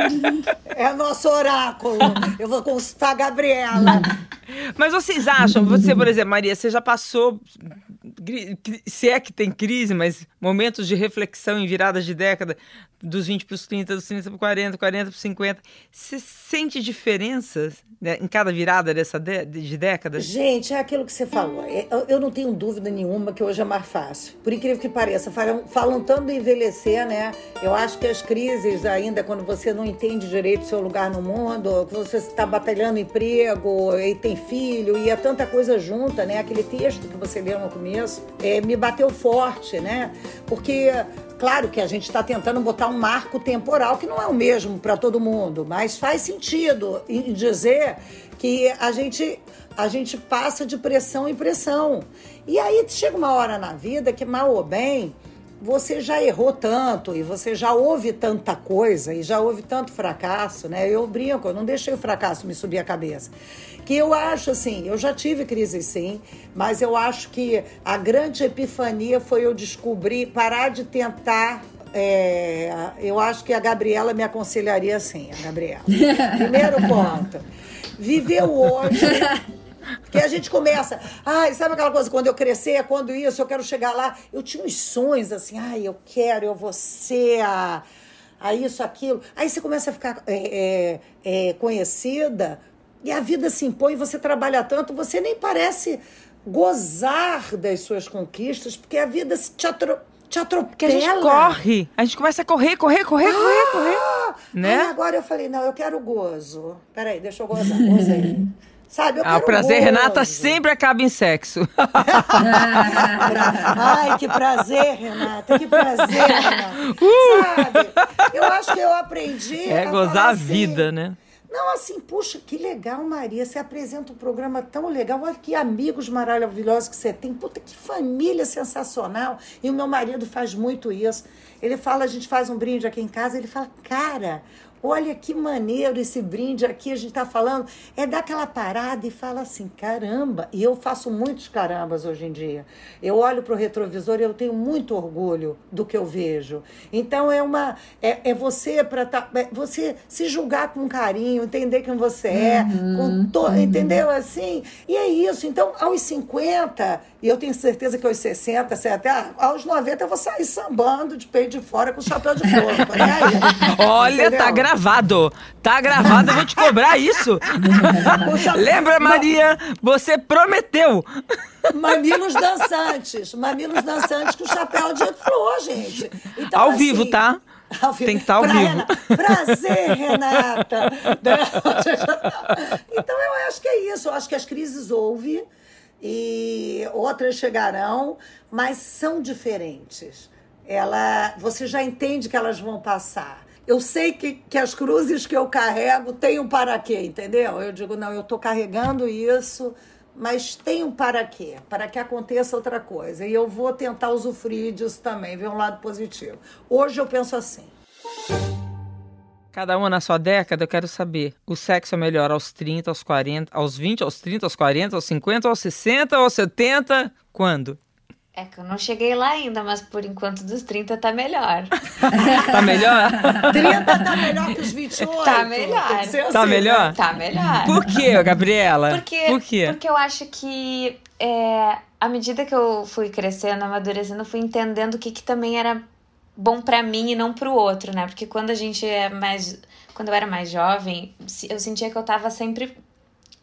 é nosso oráculo. Eu vou consultar a Gabriela. Mas vocês acham, você, por exemplo, Maria, você já passou, se é que tem crise, mas momentos de reflexão em viradas de década, dos 20 para os 30, dos 30 para os 40, 40 para os 50. Você sente diferenças né, em cada virada dessa de, de década? Gente, é aquilo que você falou. Eu, eu, não tenho dúvida nenhuma que hoje é mais fácil. Por incrível que pareça, falam, falam tanto envelhecer, né? Eu acho que as crises ainda, quando você não entende direito o seu lugar no mundo, você está batalhando emprego e tem filho, e é tanta coisa junta, né? Aquele texto que você leu no começo, é, me bateu forte, né? Porque Claro que a gente está tentando botar um marco temporal que não é o mesmo para todo mundo, mas faz sentido em dizer que a gente, a gente passa de pressão em pressão. E aí chega uma hora na vida que, mal ou bem, você já errou tanto e você já ouve tanta coisa e já houve tanto fracasso, né? Eu brinco, eu não deixei o fracasso me subir a cabeça. Que eu acho assim, eu já tive crise sim, mas eu acho que a grande epifania foi eu descobrir, parar de tentar é, eu acho que a Gabriela me aconselharia assim, a Gabriela. Primeiro ponto. Viver o hoje porque a gente começa, ai, sabe aquela coisa, quando eu crescer, quando isso, eu quero chegar lá. Eu tinha uns sonhos assim, ai, eu quero, eu vou ser a, a isso, aquilo. Aí você começa a ficar é, é, é, conhecida e a vida se impõe, você trabalha tanto, você nem parece gozar das suas conquistas, porque a vida te atropela te atropela. Porque a gente corre. A gente começa a correr, correr, correr, ah, correr, correr. Né? Aí agora eu falei, não, eu quero gozo. Peraí, deixa eu gozar. Gozei. Sabe, eu ah, o prazer, gozo. Renata, sempre acaba em sexo. Ai, que prazer, Renata, que prazer, Renata. Uh! Sabe, eu acho que eu aprendi. É a gozar a assim, vida, né? Não, assim, puxa, que legal, Maria. Você apresenta um programa tão legal. Olha que amigos maravilhosos que você tem. Puta, que família sensacional. E o meu marido faz muito isso. Ele fala, a gente faz um brinde aqui em casa, ele fala, cara, Olha que maneiro esse brinde aqui, a gente está falando. É dar aquela parada e fala assim: caramba. E eu faço muitos carambas hoje em dia. Eu olho para o retrovisor e eu tenho muito orgulho do que eu vejo. Então é uma. É, é você para tá, é você se julgar com carinho, entender quem você é, uhum, to, uhum. entendeu? Assim. E é isso. Então, aos 50, e eu tenho certeza que aos 60, até aos 90 eu vou sair sambando de peito de fora com chapéu de flor. Olha, entendeu? tá gravado. Tá gravado, eu vou te cobrar isso. Lembra, Maria? Você prometeu. Mamilos dançantes. Mamilos dançantes com chapéu de flor, gente. Então, Ao assim, vivo, tá? Tem que estar ao vivo. Renata. Prazer, Renata. então eu acho que é isso. Eu acho que as crises houve e outras chegarão, mas são diferentes. Ela, você já entende que elas vão passar. Eu sei que, que as cruzes que eu carrego têm um para quê, entendeu? Eu digo, não, eu estou carregando isso, mas tem um para quê? Para que aconteça outra coisa. E eu vou tentar usufruir disso também, ver um lado positivo. Hoje eu penso assim. Cada uma na sua década, eu quero saber. O sexo é melhor aos 30, aos 40, aos 20, aos 30, aos 40, aos 50, aos 60, aos 70? Quando? É que eu não cheguei lá ainda, mas por enquanto dos 30 tá melhor. tá melhor? 30 tá melhor que os 28. Tá melhor. Assim, tá melhor? Tá melhor. Por quê, Gabriela? Porque, por quê? Porque eu acho que é, à medida que eu fui crescendo, amadurecendo, eu fui entendendo o que, que também era bom para mim e não para o outro, né? Porque quando a gente é mais. Quando eu era mais jovem, eu sentia que eu tava sempre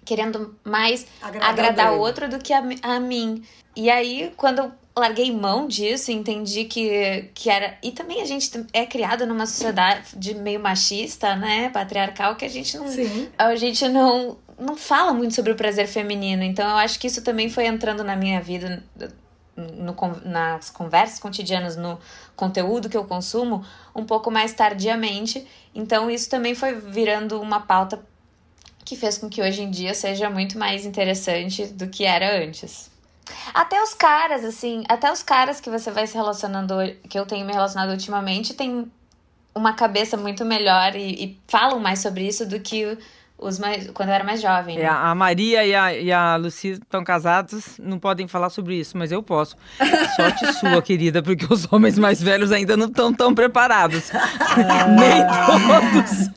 querendo mais agradar, agradar o outro do que a, a mim. E aí, quando larguei mão disso, entendi que, que era. E também a gente é criado numa sociedade meio machista, né? Patriarcal, que a gente não. Sim. A gente não, não fala muito sobre o prazer feminino. Então eu acho que isso também foi entrando na minha vida no, nas conversas cotidianas, no conteúdo que eu consumo, um pouco mais tardiamente. Então, isso também foi virando uma pauta que fez com que hoje em dia seja muito mais interessante do que era antes. Até os caras, assim, até os caras que você vai se relacionando, que eu tenho me relacionado ultimamente, tem uma cabeça muito melhor e, e falam mais sobre isso do que os mais, quando eu era mais jovem. É, né? a Maria e a, e a Lucy estão casados, não podem falar sobre isso, mas eu posso. Sorte sua, querida, porque os homens mais velhos ainda não estão tão preparados. Nem todos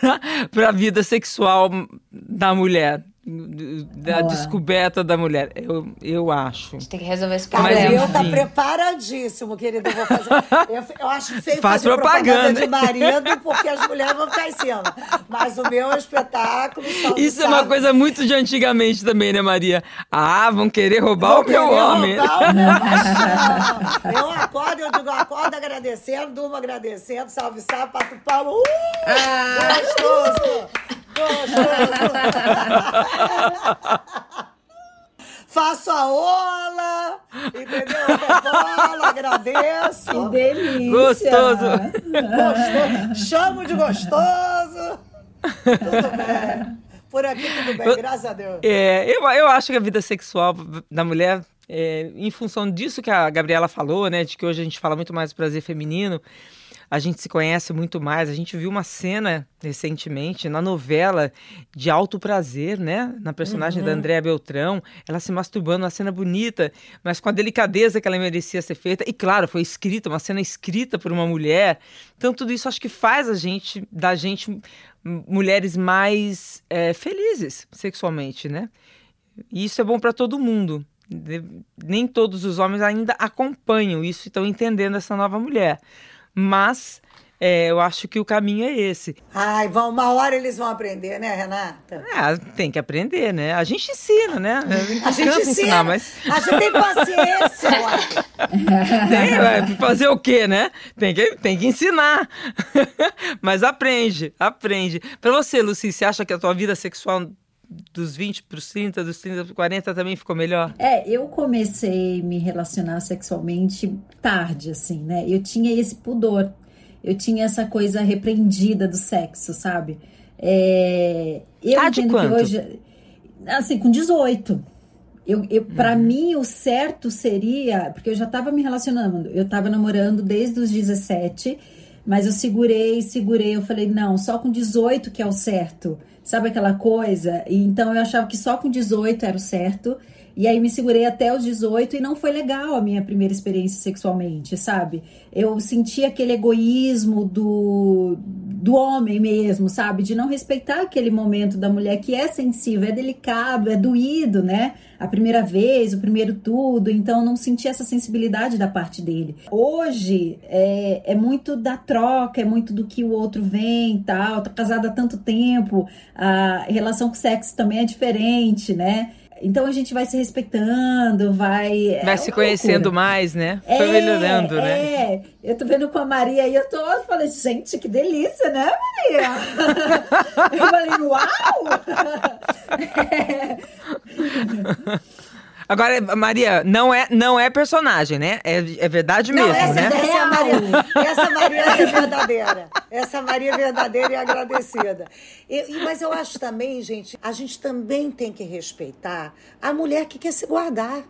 para a vida sexual da mulher da Boa. descoberta da mulher. Eu, eu acho. A gente tem que resolver esse problema. Gabriel tá preparadíssimo, querido. Eu vou fazer. Eu, eu acho feio Faz fazer propaganda. de marido, porque as mulheres vão ficar em cima. Mas o meu é espetáculo. Isso é uma coisa muito de antigamente também, né, Maria? Ah, vão querer roubar vão o meu homem. Roubar o meu eu acordo, eu digo, acordo agradecendo, durmo agradecendo, salve, salve, pato palmo. Uh! Ah. Gostoso! Faço a ola, entendeu? Bola, agradeço. Que delícia. Gostoso. gostoso. Chamo de gostoso. Tudo bem. Por aqui tudo bem, graças a Deus. É, eu, eu acho que a vida sexual da mulher é, em função disso que a Gabriela falou, né, de que hoje a gente fala muito mais do prazer feminino, a gente se conhece muito mais. A gente viu uma cena recentemente na novela de alto prazer, né? Na personagem uhum. da Andréa Beltrão, ela se masturbando, uma cena bonita, mas com a delicadeza que ela merecia ser feita. E claro, foi escrita, uma cena escrita por uma mulher. Então tudo isso acho que faz a gente, da gente, mulheres mais é, felizes sexualmente, né? E isso é bom para todo mundo. Nem todos os homens ainda acompanham isso e estão entendendo essa nova mulher. Mas é, eu acho que o caminho é esse. Ai, vão, uma hora eles vão aprender, né, Renata? É, tem que aprender, né? A gente ensina, né? A gente, ensina, ensinar, mas... A gente tem paciência, tem, ué, fazer o quê, né? Tem que, tem que ensinar. mas aprende, aprende. Para você, Luci, você acha que a tua vida sexual dos 20 para os 30, dos 30 para os 40 também ficou melhor? É, eu comecei a me relacionar sexualmente tarde, assim, né? Eu tinha esse pudor, eu tinha essa coisa repreendida do sexo, sabe? É, eu tá entendo que hoje. Assim, com 18. Eu, eu, Para uhum. mim, o certo seria. Porque eu já estava me relacionando, eu estava namorando desde os 17, mas eu segurei, segurei. Eu falei, não, só com 18 que é o certo. Sabe aquela coisa? E então eu achava que só com 18 era o certo. E aí me segurei até os 18 e não foi legal a minha primeira experiência sexualmente, sabe? Eu senti aquele egoísmo do, do homem mesmo, sabe? De não respeitar aquele momento da mulher que é sensível, é delicado, é doído, né? A primeira vez, o primeiro tudo, então não senti essa sensibilidade da parte dele. Hoje é, é muito da troca, é muito do que o outro vem tal. Tô casada há tanto tempo, a relação com o sexo também é diferente, né? Então a gente vai se respeitando, vai. É vai é se conhecendo loucura. mais, né? É, Foi melhorando, né? É, eu tô vendo com a Maria e eu tô eu falei, gente, que delícia, né, Maria? eu falei, uau! Agora, Maria, não é, não é personagem, né? É, é verdade não, mesmo, essa, né? Essa, é Maria, essa Maria é verdadeira. Essa Maria é verdadeira e agradecida. E, mas eu acho também, gente, a gente também tem que respeitar a mulher que quer se guardar.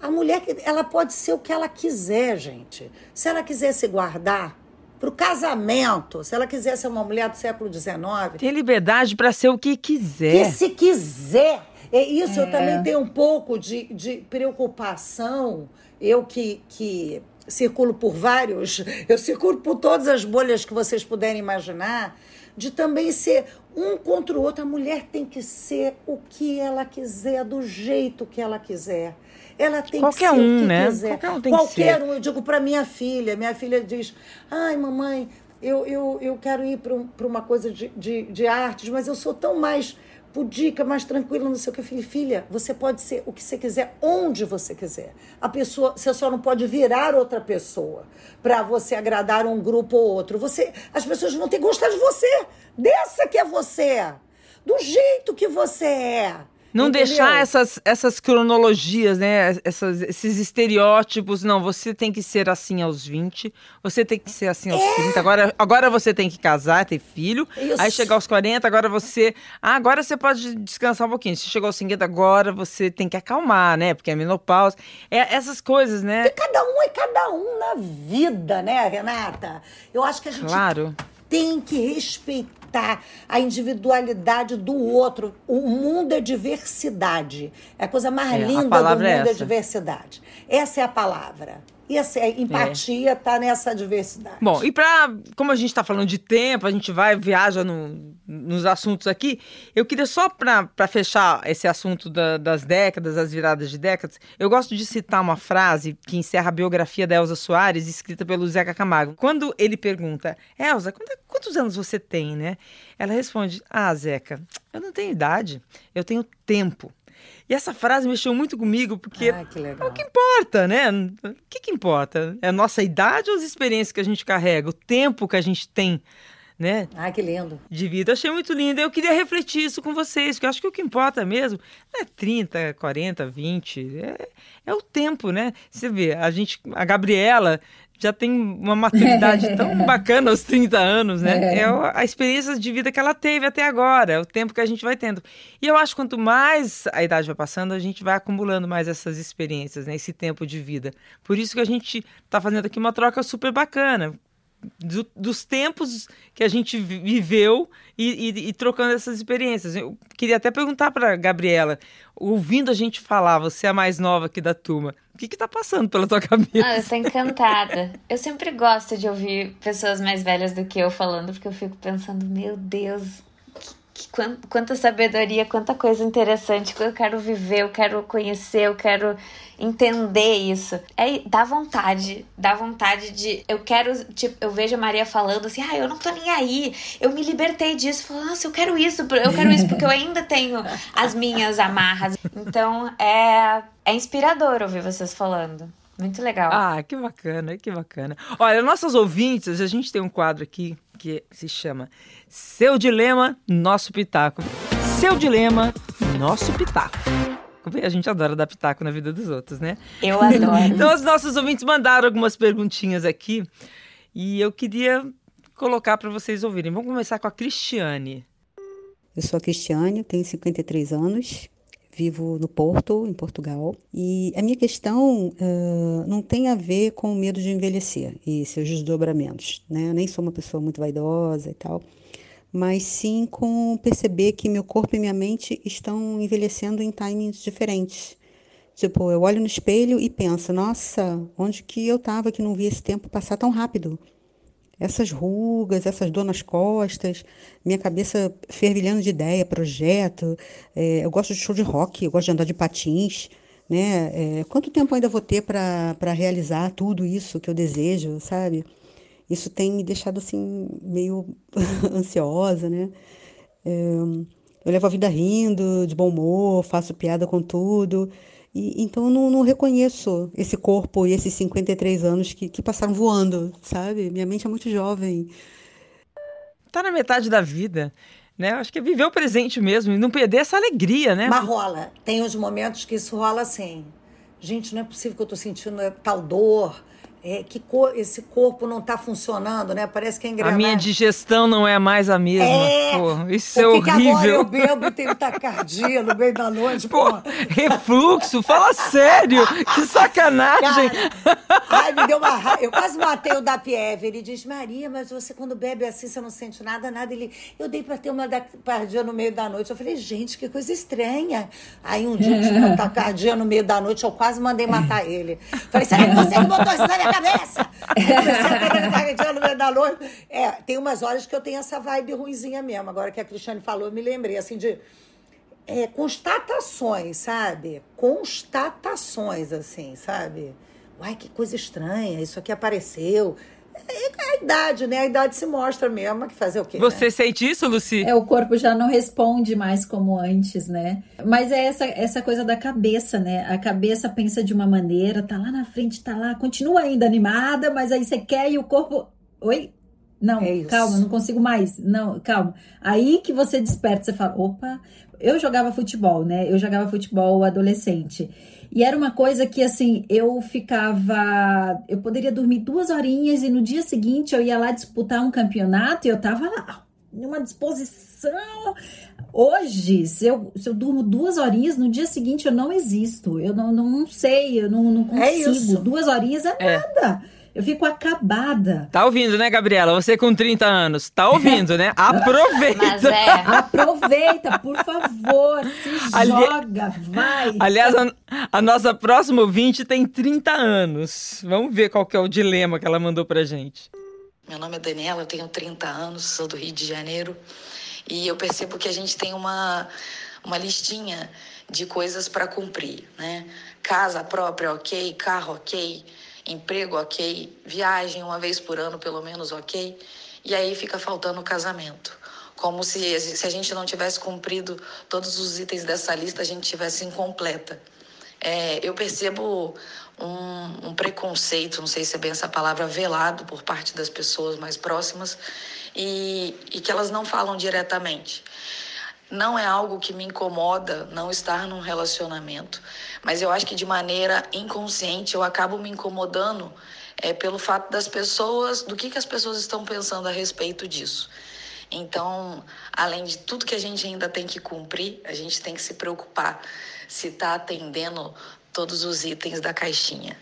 A mulher, que ela pode ser o que ela quiser, gente. Se ela quiser se guardar, para o casamento, se ela quiser ser uma mulher do século XIX. Tem liberdade para ser o que quiser. Que se quiser. É isso, é. eu também tenho um pouco de, de preocupação. Eu que, que circulo por vários, eu circulo por todas as bolhas que vocês puderem imaginar, de também ser um contra o outro. A mulher tem que ser o que ela quiser, do jeito que ela quiser. Ela tem Qualquer que ser um, o que né? quiser. Qualquer um tem Qualquer que ser. um. Eu digo para minha filha, minha filha diz: ai, mamãe, eu, eu, eu quero ir para um, uma coisa de, de, de artes, mas eu sou tão mais pudica, mais tranquila, não sei o que. Filho, filha, você pode ser o que você quiser, onde você quiser. A pessoa, você só não pode virar outra pessoa para você agradar um grupo ou outro. Você, as pessoas vão ter que gostar de você, dessa que é você, do jeito que você é. Não Entendeu? deixar essas, essas cronologias, né? Essas, esses estereótipos. Não, você tem que ser assim aos 20, você tem que ser assim aos é. 30. Agora, agora você tem que casar, ter filho. Isso. Aí chegar aos 40, agora você. Ah, agora você pode descansar um pouquinho. Se chegou aos 50, agora você tem que acalmar, né? Porque é menopausa. É essas coisas, né? E cada um é cada um na vida, né, Renata? Eu acho que a gente claro. tem que respeitar respeitar a individualidade do outro. O mundo é diversidade. É a coisa mais é, linda do mundo é, é diversidade. Essa é a palavra. E essa empatia está nessa diversidade. Bom, e para como a gente está falando de tempo, a gente vai viaja no, nos assuntos aqui. Eu queria só para fechar esse assunto da, das décadas, as viradas de décadas, eu gosto de citar uma frase que encerra a biografia da Elza Soares, escrita pelo Zeca Camargo. Quando ele pergunta, Elza, quantos anos você tem, né? Ela responde, ah, Zeca, eu não tenho idade, eu tenho tempo. E essa frase mexeu muito comigo, porque ah, é o que importa, né? O que, que importa? É a nossa idade ou as experiências que a gente carrega? O tempo que a gente tem, né? Ah, que lindo. De vida. Achei muito lindo. Eu queria refletir isso com vocês, porque eu acho que o que importa mesmo não é 30, 40, 20. É, é o tempo, né? Você vê, a gente, a Gabriela já tem uma maturidade tão bacana aos 30 anos, né? É. é a experiência de vida que ela teve até agora, é o tempo que a gente vai tendo. E eu acho que quanto mais a idade vai passando, a gente vai acumulando mais essas experiências, né? Esse tempo de vida. Por isso que a gente está fazendo aqui uma troca super bacana do, dos tempos que a gente viveu e, e, e, trocando essas experiências. Eu queria até perguntar para Gabriela, ouvindo a gente falar, você é a mais nova aqui da turma, o que está passando pela tua cabeça? Ah, eu estou encantada. eu sempre gosto de ouvir pessoas mais velhas do que eu falando, porque eu fico pensando, meu Deus, quanta sabedoria, quanta coisa interessante que eu quero viver, eu quero conhecer, eu quero entender isso. É, dá vontade, dá vontade de. Eu quero, tipo, eu vejo a Maria falando assim, ah, eu não tô nem aí, eu me libertei disso. Nossa, eu quero isso, eu quero isso, porque eu ainda tenho as minhas amarras. Então é, é inspirador ouvir vocês falando. Muito legal. Ah, que bacana, que bacana. Olha, nossos ouvintes, a gente tem um quadro aqui que se chama Seu Dilema, Nosso Pitaco. Seu Dilema, Nosso Pitaco. A gente adora dar pitaco na vida dos outros, né? Eu adoro. então, os nossos ouvintes mandaram algumas perguntinhas aqui e eu queria colocar para vocês ouvirem. Vamos começar com a Cristiane. Eu sou a Cristiane, tenho 53 anos, vivo no Porto, em Portugal, e a minha questão uh, não tem a ver com o medo de envelhecer e seus desdobramentos, né? Eu nem sou uma pessoa muito vaidosa e tal, mas sim com perceber que meu corpo e minha mente estão envelhecendo em timings diferentes. Tipo, eu olho no espelho e penso, nossa, onde que eu estava que não vi esse tempo passar tão rápido? essas rugas, essas dor nas costas, minha cabeça fervilhando de ideia, projeto. É, eu gosto de show de rock, eu gosto de andar de patins. Né? É, quanto tempo ainda vou ter para realizar tudo isso que eu desejo, sabe? Isso tem me deixado assim meio ansiosa, né? É, eu levo a vida rindo, de bom humor, faço piada com tudo. E, então eu não, não, reconheço esse corpo e esses 53 anos que, que passaram voando, sabe? Minha mente é muito jovem. Tá na metade da vida né? Acho que é viver o presente mesmo e não perder essa alegria, né? Mas rola. Tem uns momentos que isso rola assim. Gente, não é possível que eu tô sentindo tal dor, é, que cor, esse corpo não está funcionando, né? Parece que é engrenagem. A minha digestão não é mais a mesma. É, pô, isso é horrível. Que agora eu bebo e tenho tacardia no meio da noite. Pô, pô. refluxo, fala sério. Que sacanagem. Cara, ai, me deu uma raiva. Eu quase matei o da Pieve. Ele diz, Maria, mas você quando bebe assim, você não sente nada, nada. Ele, eu dei para ter uma tacardia no meio da noite. Eu falei, gente, que coisa estranha. Aí um dia eu tive uma tacardia no meio da noite, eu quase mandei matar ele. Falei, será que você que botou isso na minha cabeça. no meio da noite. É, tem umas horas que eu tenho essa vibe ruimzinha mesmo. Agora que a Cristiane falou, eu me lembrei, assim, de é, constatações, sabe? Constatações, assim, sabe? Uai, que coisa estranha, isso aqui apareceu. É a idade, né? A idade se mostra mesmo, que fazer o quê? Você né? sente isso, Luci? É, o corpo já não responde mais como antes, né? Mas é essa, essa coisa da cabeça, né? A cabeça pensa de uma maneira, tá lá na frente, tá lá, continua ainda animada, mas aí você quer e o corpo. Oi? Não, é calma, não consigo mais. Não, calma. Aí que você desperta, você fala, opa, eu jogava futebol, né? Eu jogava futebol adolescente. E era uma coisa que, assim, eu ficava. Eu poderia dormir duas horinhas e no dia seguinte eu ia lá disputar um campeonato e eu tava lá, numa disposição. Hoje, se eu, se eu durmo duas horinhas, no dia seguinte eu não existo. Eu não, não, não sei, eu não, não é consigo. É duas horinhas é, é. nada. Eu fico acabada. Tá ouvindo, né, Gabriela? Você com 30 anos. Tá ouvindo, né? Aproveita. É. Aproveita, por favor. Se Ali... joga, vai. Aliás, a, a, nossa próxima ouvinte tem 30 anos. Vamos ver qual que é o dilema que ela mandou pra gente. Meu nome é Daniela, eu tenho 30 anos, sou do Rio de Janeiro. E eu percebo que a gente tem uma, uma listinha de coisas para cumprir, né? Casa própria, ok. Carro, ok emprego, ok, viagem uma vez por ano, pelo menos, ok, e aí fica faltando o casamento. Como se, se a gente não tivesse cumprido todos os itens dessa lista, a gente tivesse incompleta. É, eu percebo um, um, preconceito, não sei se é bem essa palavra, velado por parte das pessoas mais próximas e, e que elas não falam diretamente. Não é algo que me incomoda não estar num relacionamento, mas eu acho que de maneira inconsciente eu acabo me incomodando é, pelo fato das pessoas, do que, que as pessoas estão pensando a respeito disso. Então, além de tudo que a gente ainda tem que cumprir, a gente tem que se preocupar se está atendendo todos os itens da caixinha.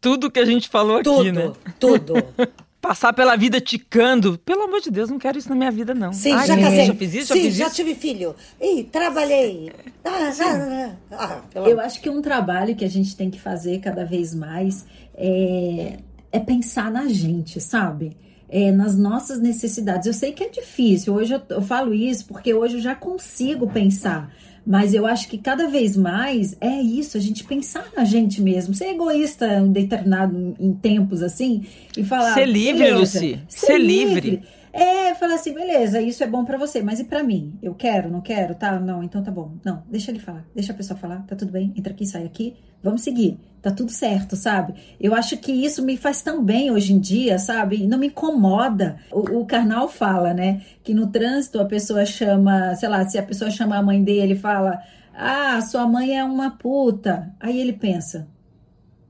Tudo que a gente falou tudo, aqui, né? Tudo. passar pela vida ticando. Pelo amor de Deus, não quero isso na minha vida, não. Sim, Ai, já casei. Já fiz isso, Sim, já fiz já isso. tive filho. Ih, trabalhei. Ah, ah, ah, Eu acho que um trabalho que a gente tem que fazer cada vez mais é, é pensar na gente, sabe? É, nas nossas necessidades. Eu sei que é difícil, hoje eu, eu falo isso porque hoje eu já consigo pensar. Mas eu acho que cada vez mais é isso, a gente pensar na gente mesmo, ser egoísta determinado em tempos assim e falar. Ser livre, Luci. Ser, ser livre. livre. É, falar assim, beleza, isso é bom para você, mas e para mim? Eu quero, não quero? Tá, não, então tá bom. Não, deixa ele falar, deixa a pessoa falar, tá tudo bem, entra aqui, sai aqui, vamos seguir, tá tudo certo, sabe? Eu acho que isso me faz tão bem hoje em dia, sabe? Não me incomoda. O, carnal fala, né, que no trânsito a pessoa chama, sei lá, se a pessoa chama a mãe dele fala, ah, sua mãe é uma puta. Aí ele pensa,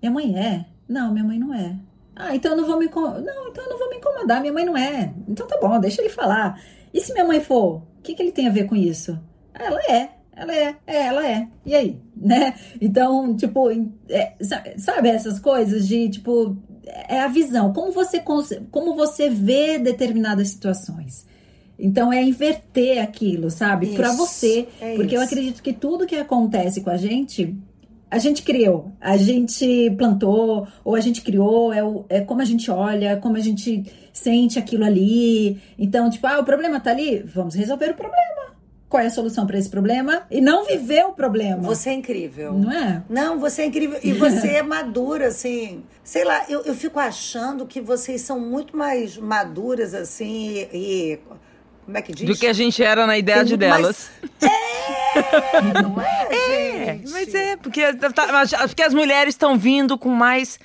minha mãe é? Não, minha mãe não é. Ah, então eu não vou me incomodar. Não, então eu não vou me incomodar. Minha mãe não é. Então tá bom, deixa ele falar. E se minha mãe for? O que, que ele tem a ver com isso? Ela é. Ela é, é, ela é. E aí? Né? Então, tipo, é, sabe essas coisas de, tipo, é a visão. Como você, como você vê determinadas situações. Então, é inverter aquilo, sabe? Para você. É porque isso. eu acredito que tudo que acontece com a gente a gente criou, a gente plantou, ou a gente criou, é, o, é como a gente olha, como a gente sente aquilo ali. Então, tipo, ah, o problema tá ali, vamos resolver o problema. Qual é a solução para esse problema? E não viver o problema. Você é incrível. Não é? Não, você é incrível. E você é madura, assim. Sei lá, eu, eu fico achando que vocês são muito mais maduras, assim, e Como é que diz? Do que a gente era na idade Tem muito delas. É, não é, É, mas é, porque, tá- porque as mulheres estão vindo com mais.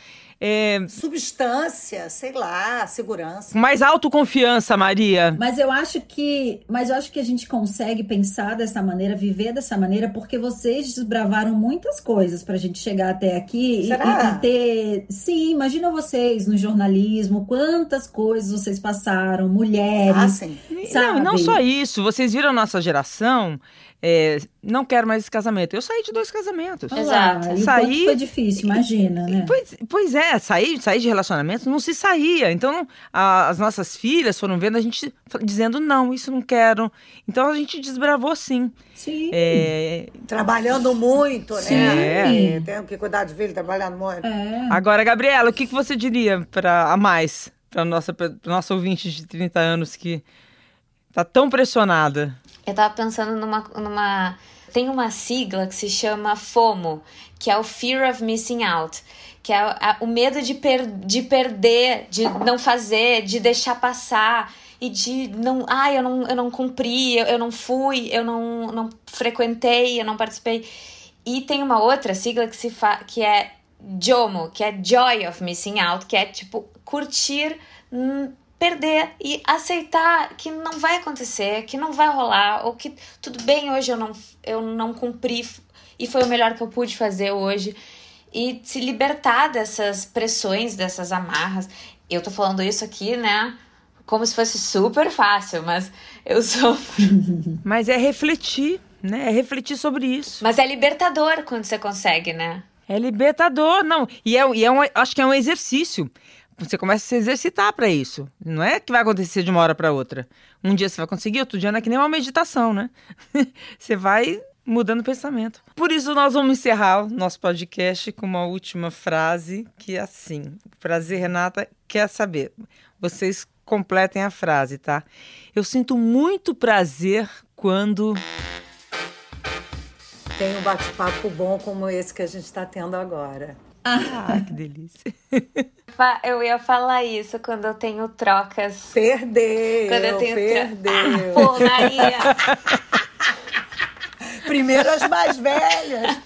é, Substância, sei lá, segurança. mais autoconfiança, Maria. Mas eu acho que, mas eu acho que a gente consegue pensar dessa maneira, viver dessa maneira, porque vocês desbravaram muitas coisas pra gente chegar até aqui e- Será? e, e ter. Sim, imagina vocês no jornalismo, quantas coisas vocês passaram, mulheres. Ah, sim. Sabe? Não, não só isso. Vocês viram a nossa geração. É, não quero mais esse casamento. Eu saí de dois casamentos. Exato. E o Saí- foi difícil, imagina, né? Pois, pois é, sair, sair de relacionamentos não se saía. Então, a- as nossas filhas foram vendo a gente dizendo, não, isso não quero. Então, a gente desbravou sim. Sim. É, Trabalhando muito, Sim. né? É, Tem que cuidar de filho, trabalhando muito. É. Agora, Gabriela, o que, que você diria para a mais, para nossa pra nossa ouvinte de 30 anos que tá tão pressionada? Eu tava pensando numa, numa. Tem uma sigla que se chama FOMO, que é o Fear of Missing Out. Que é o medo de, per, de perder, de não fazer, de deixar passar. E de não. Ai, eu não, eu não cumpri, eu, eu não fui, eu não, não frequentei, eu não participei. E tem uma outra sigla que, se fa, que é JOMO, que é Joy of Missing Out, que é tipo curtir perder e aceitar que não vai acontecer, que não vai rolar, ou que tudo bem, hoje eu não, eu não cumpri e foi o melhor que eu pude fazer hoje. E se libertar dessas pressões, dessas amarras. Eu tô falando isso aqui, né? Como se fosse super fácil, mas eu sou. Mas é refletir, né? É refletir sobre isso. Mas é libertador quando você consegue, né? É libertador, não. E é, e é um, acho que é um exercício. Você começa a se exercitar para isso. Não é que vai acontecer de uma hora para outra. Um dia você vai conseguir, outro dia não é que nem uma meditação, né? você vai mudando o pensamento. Por isso, nós vamos encerrar o nosso podcast com uma última frase que é assim. Prazer, Renata, quer saber. Vocês completem a frase, tá? Eu sinto muito prazer quando. Tem um bate-papo bom como esse que a gente está tendo agora. Ah, que delícia. Fa- Eu ia falar isso quando eu tenho trocas. Perdeu, Quando eu tenho perdeu. Ah, pô, Maria! Primeiro as mais velhas.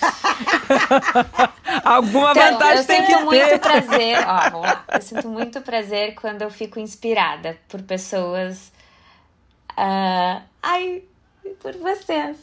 Alguma Então, vantagem eu tem sinto que muito ter. prazer, ó, vamos lá. Eu sinto muito prazer quando eu fico inspirada por pessoas. ah, ai, por vocês.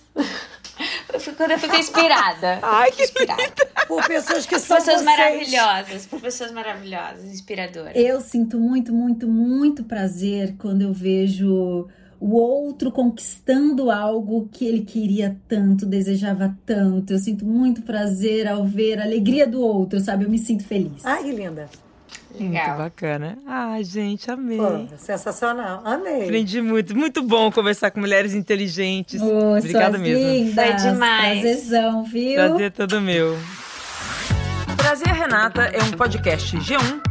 Eu fico- Quando eu fico inspirada. Ai, que inspirada. Por pessoas que Por são pessoas vocês. maravilhosas, por pessoas maravilhosas, inspiradoras. Eu sinto muito, muito, muito prazer quando eu vejo o outro conquistando algo que ele queria tanto, desejava tanto. Eu sinto muito prazer ao ver a alegria do outro, sabe? Eu me sinto feliz. Ai, que linda. Muito Legal. bacana. Ai, gente, amei. Pô, sensacional. Amei. Aprendi muito. Muito bom conversar com mulheres inteligentes. Ô, Obrigada mesmo. lindas. Foi demais. Prazerzão, viu? Prazer é todo meu. Prazer Renata é um podcast G1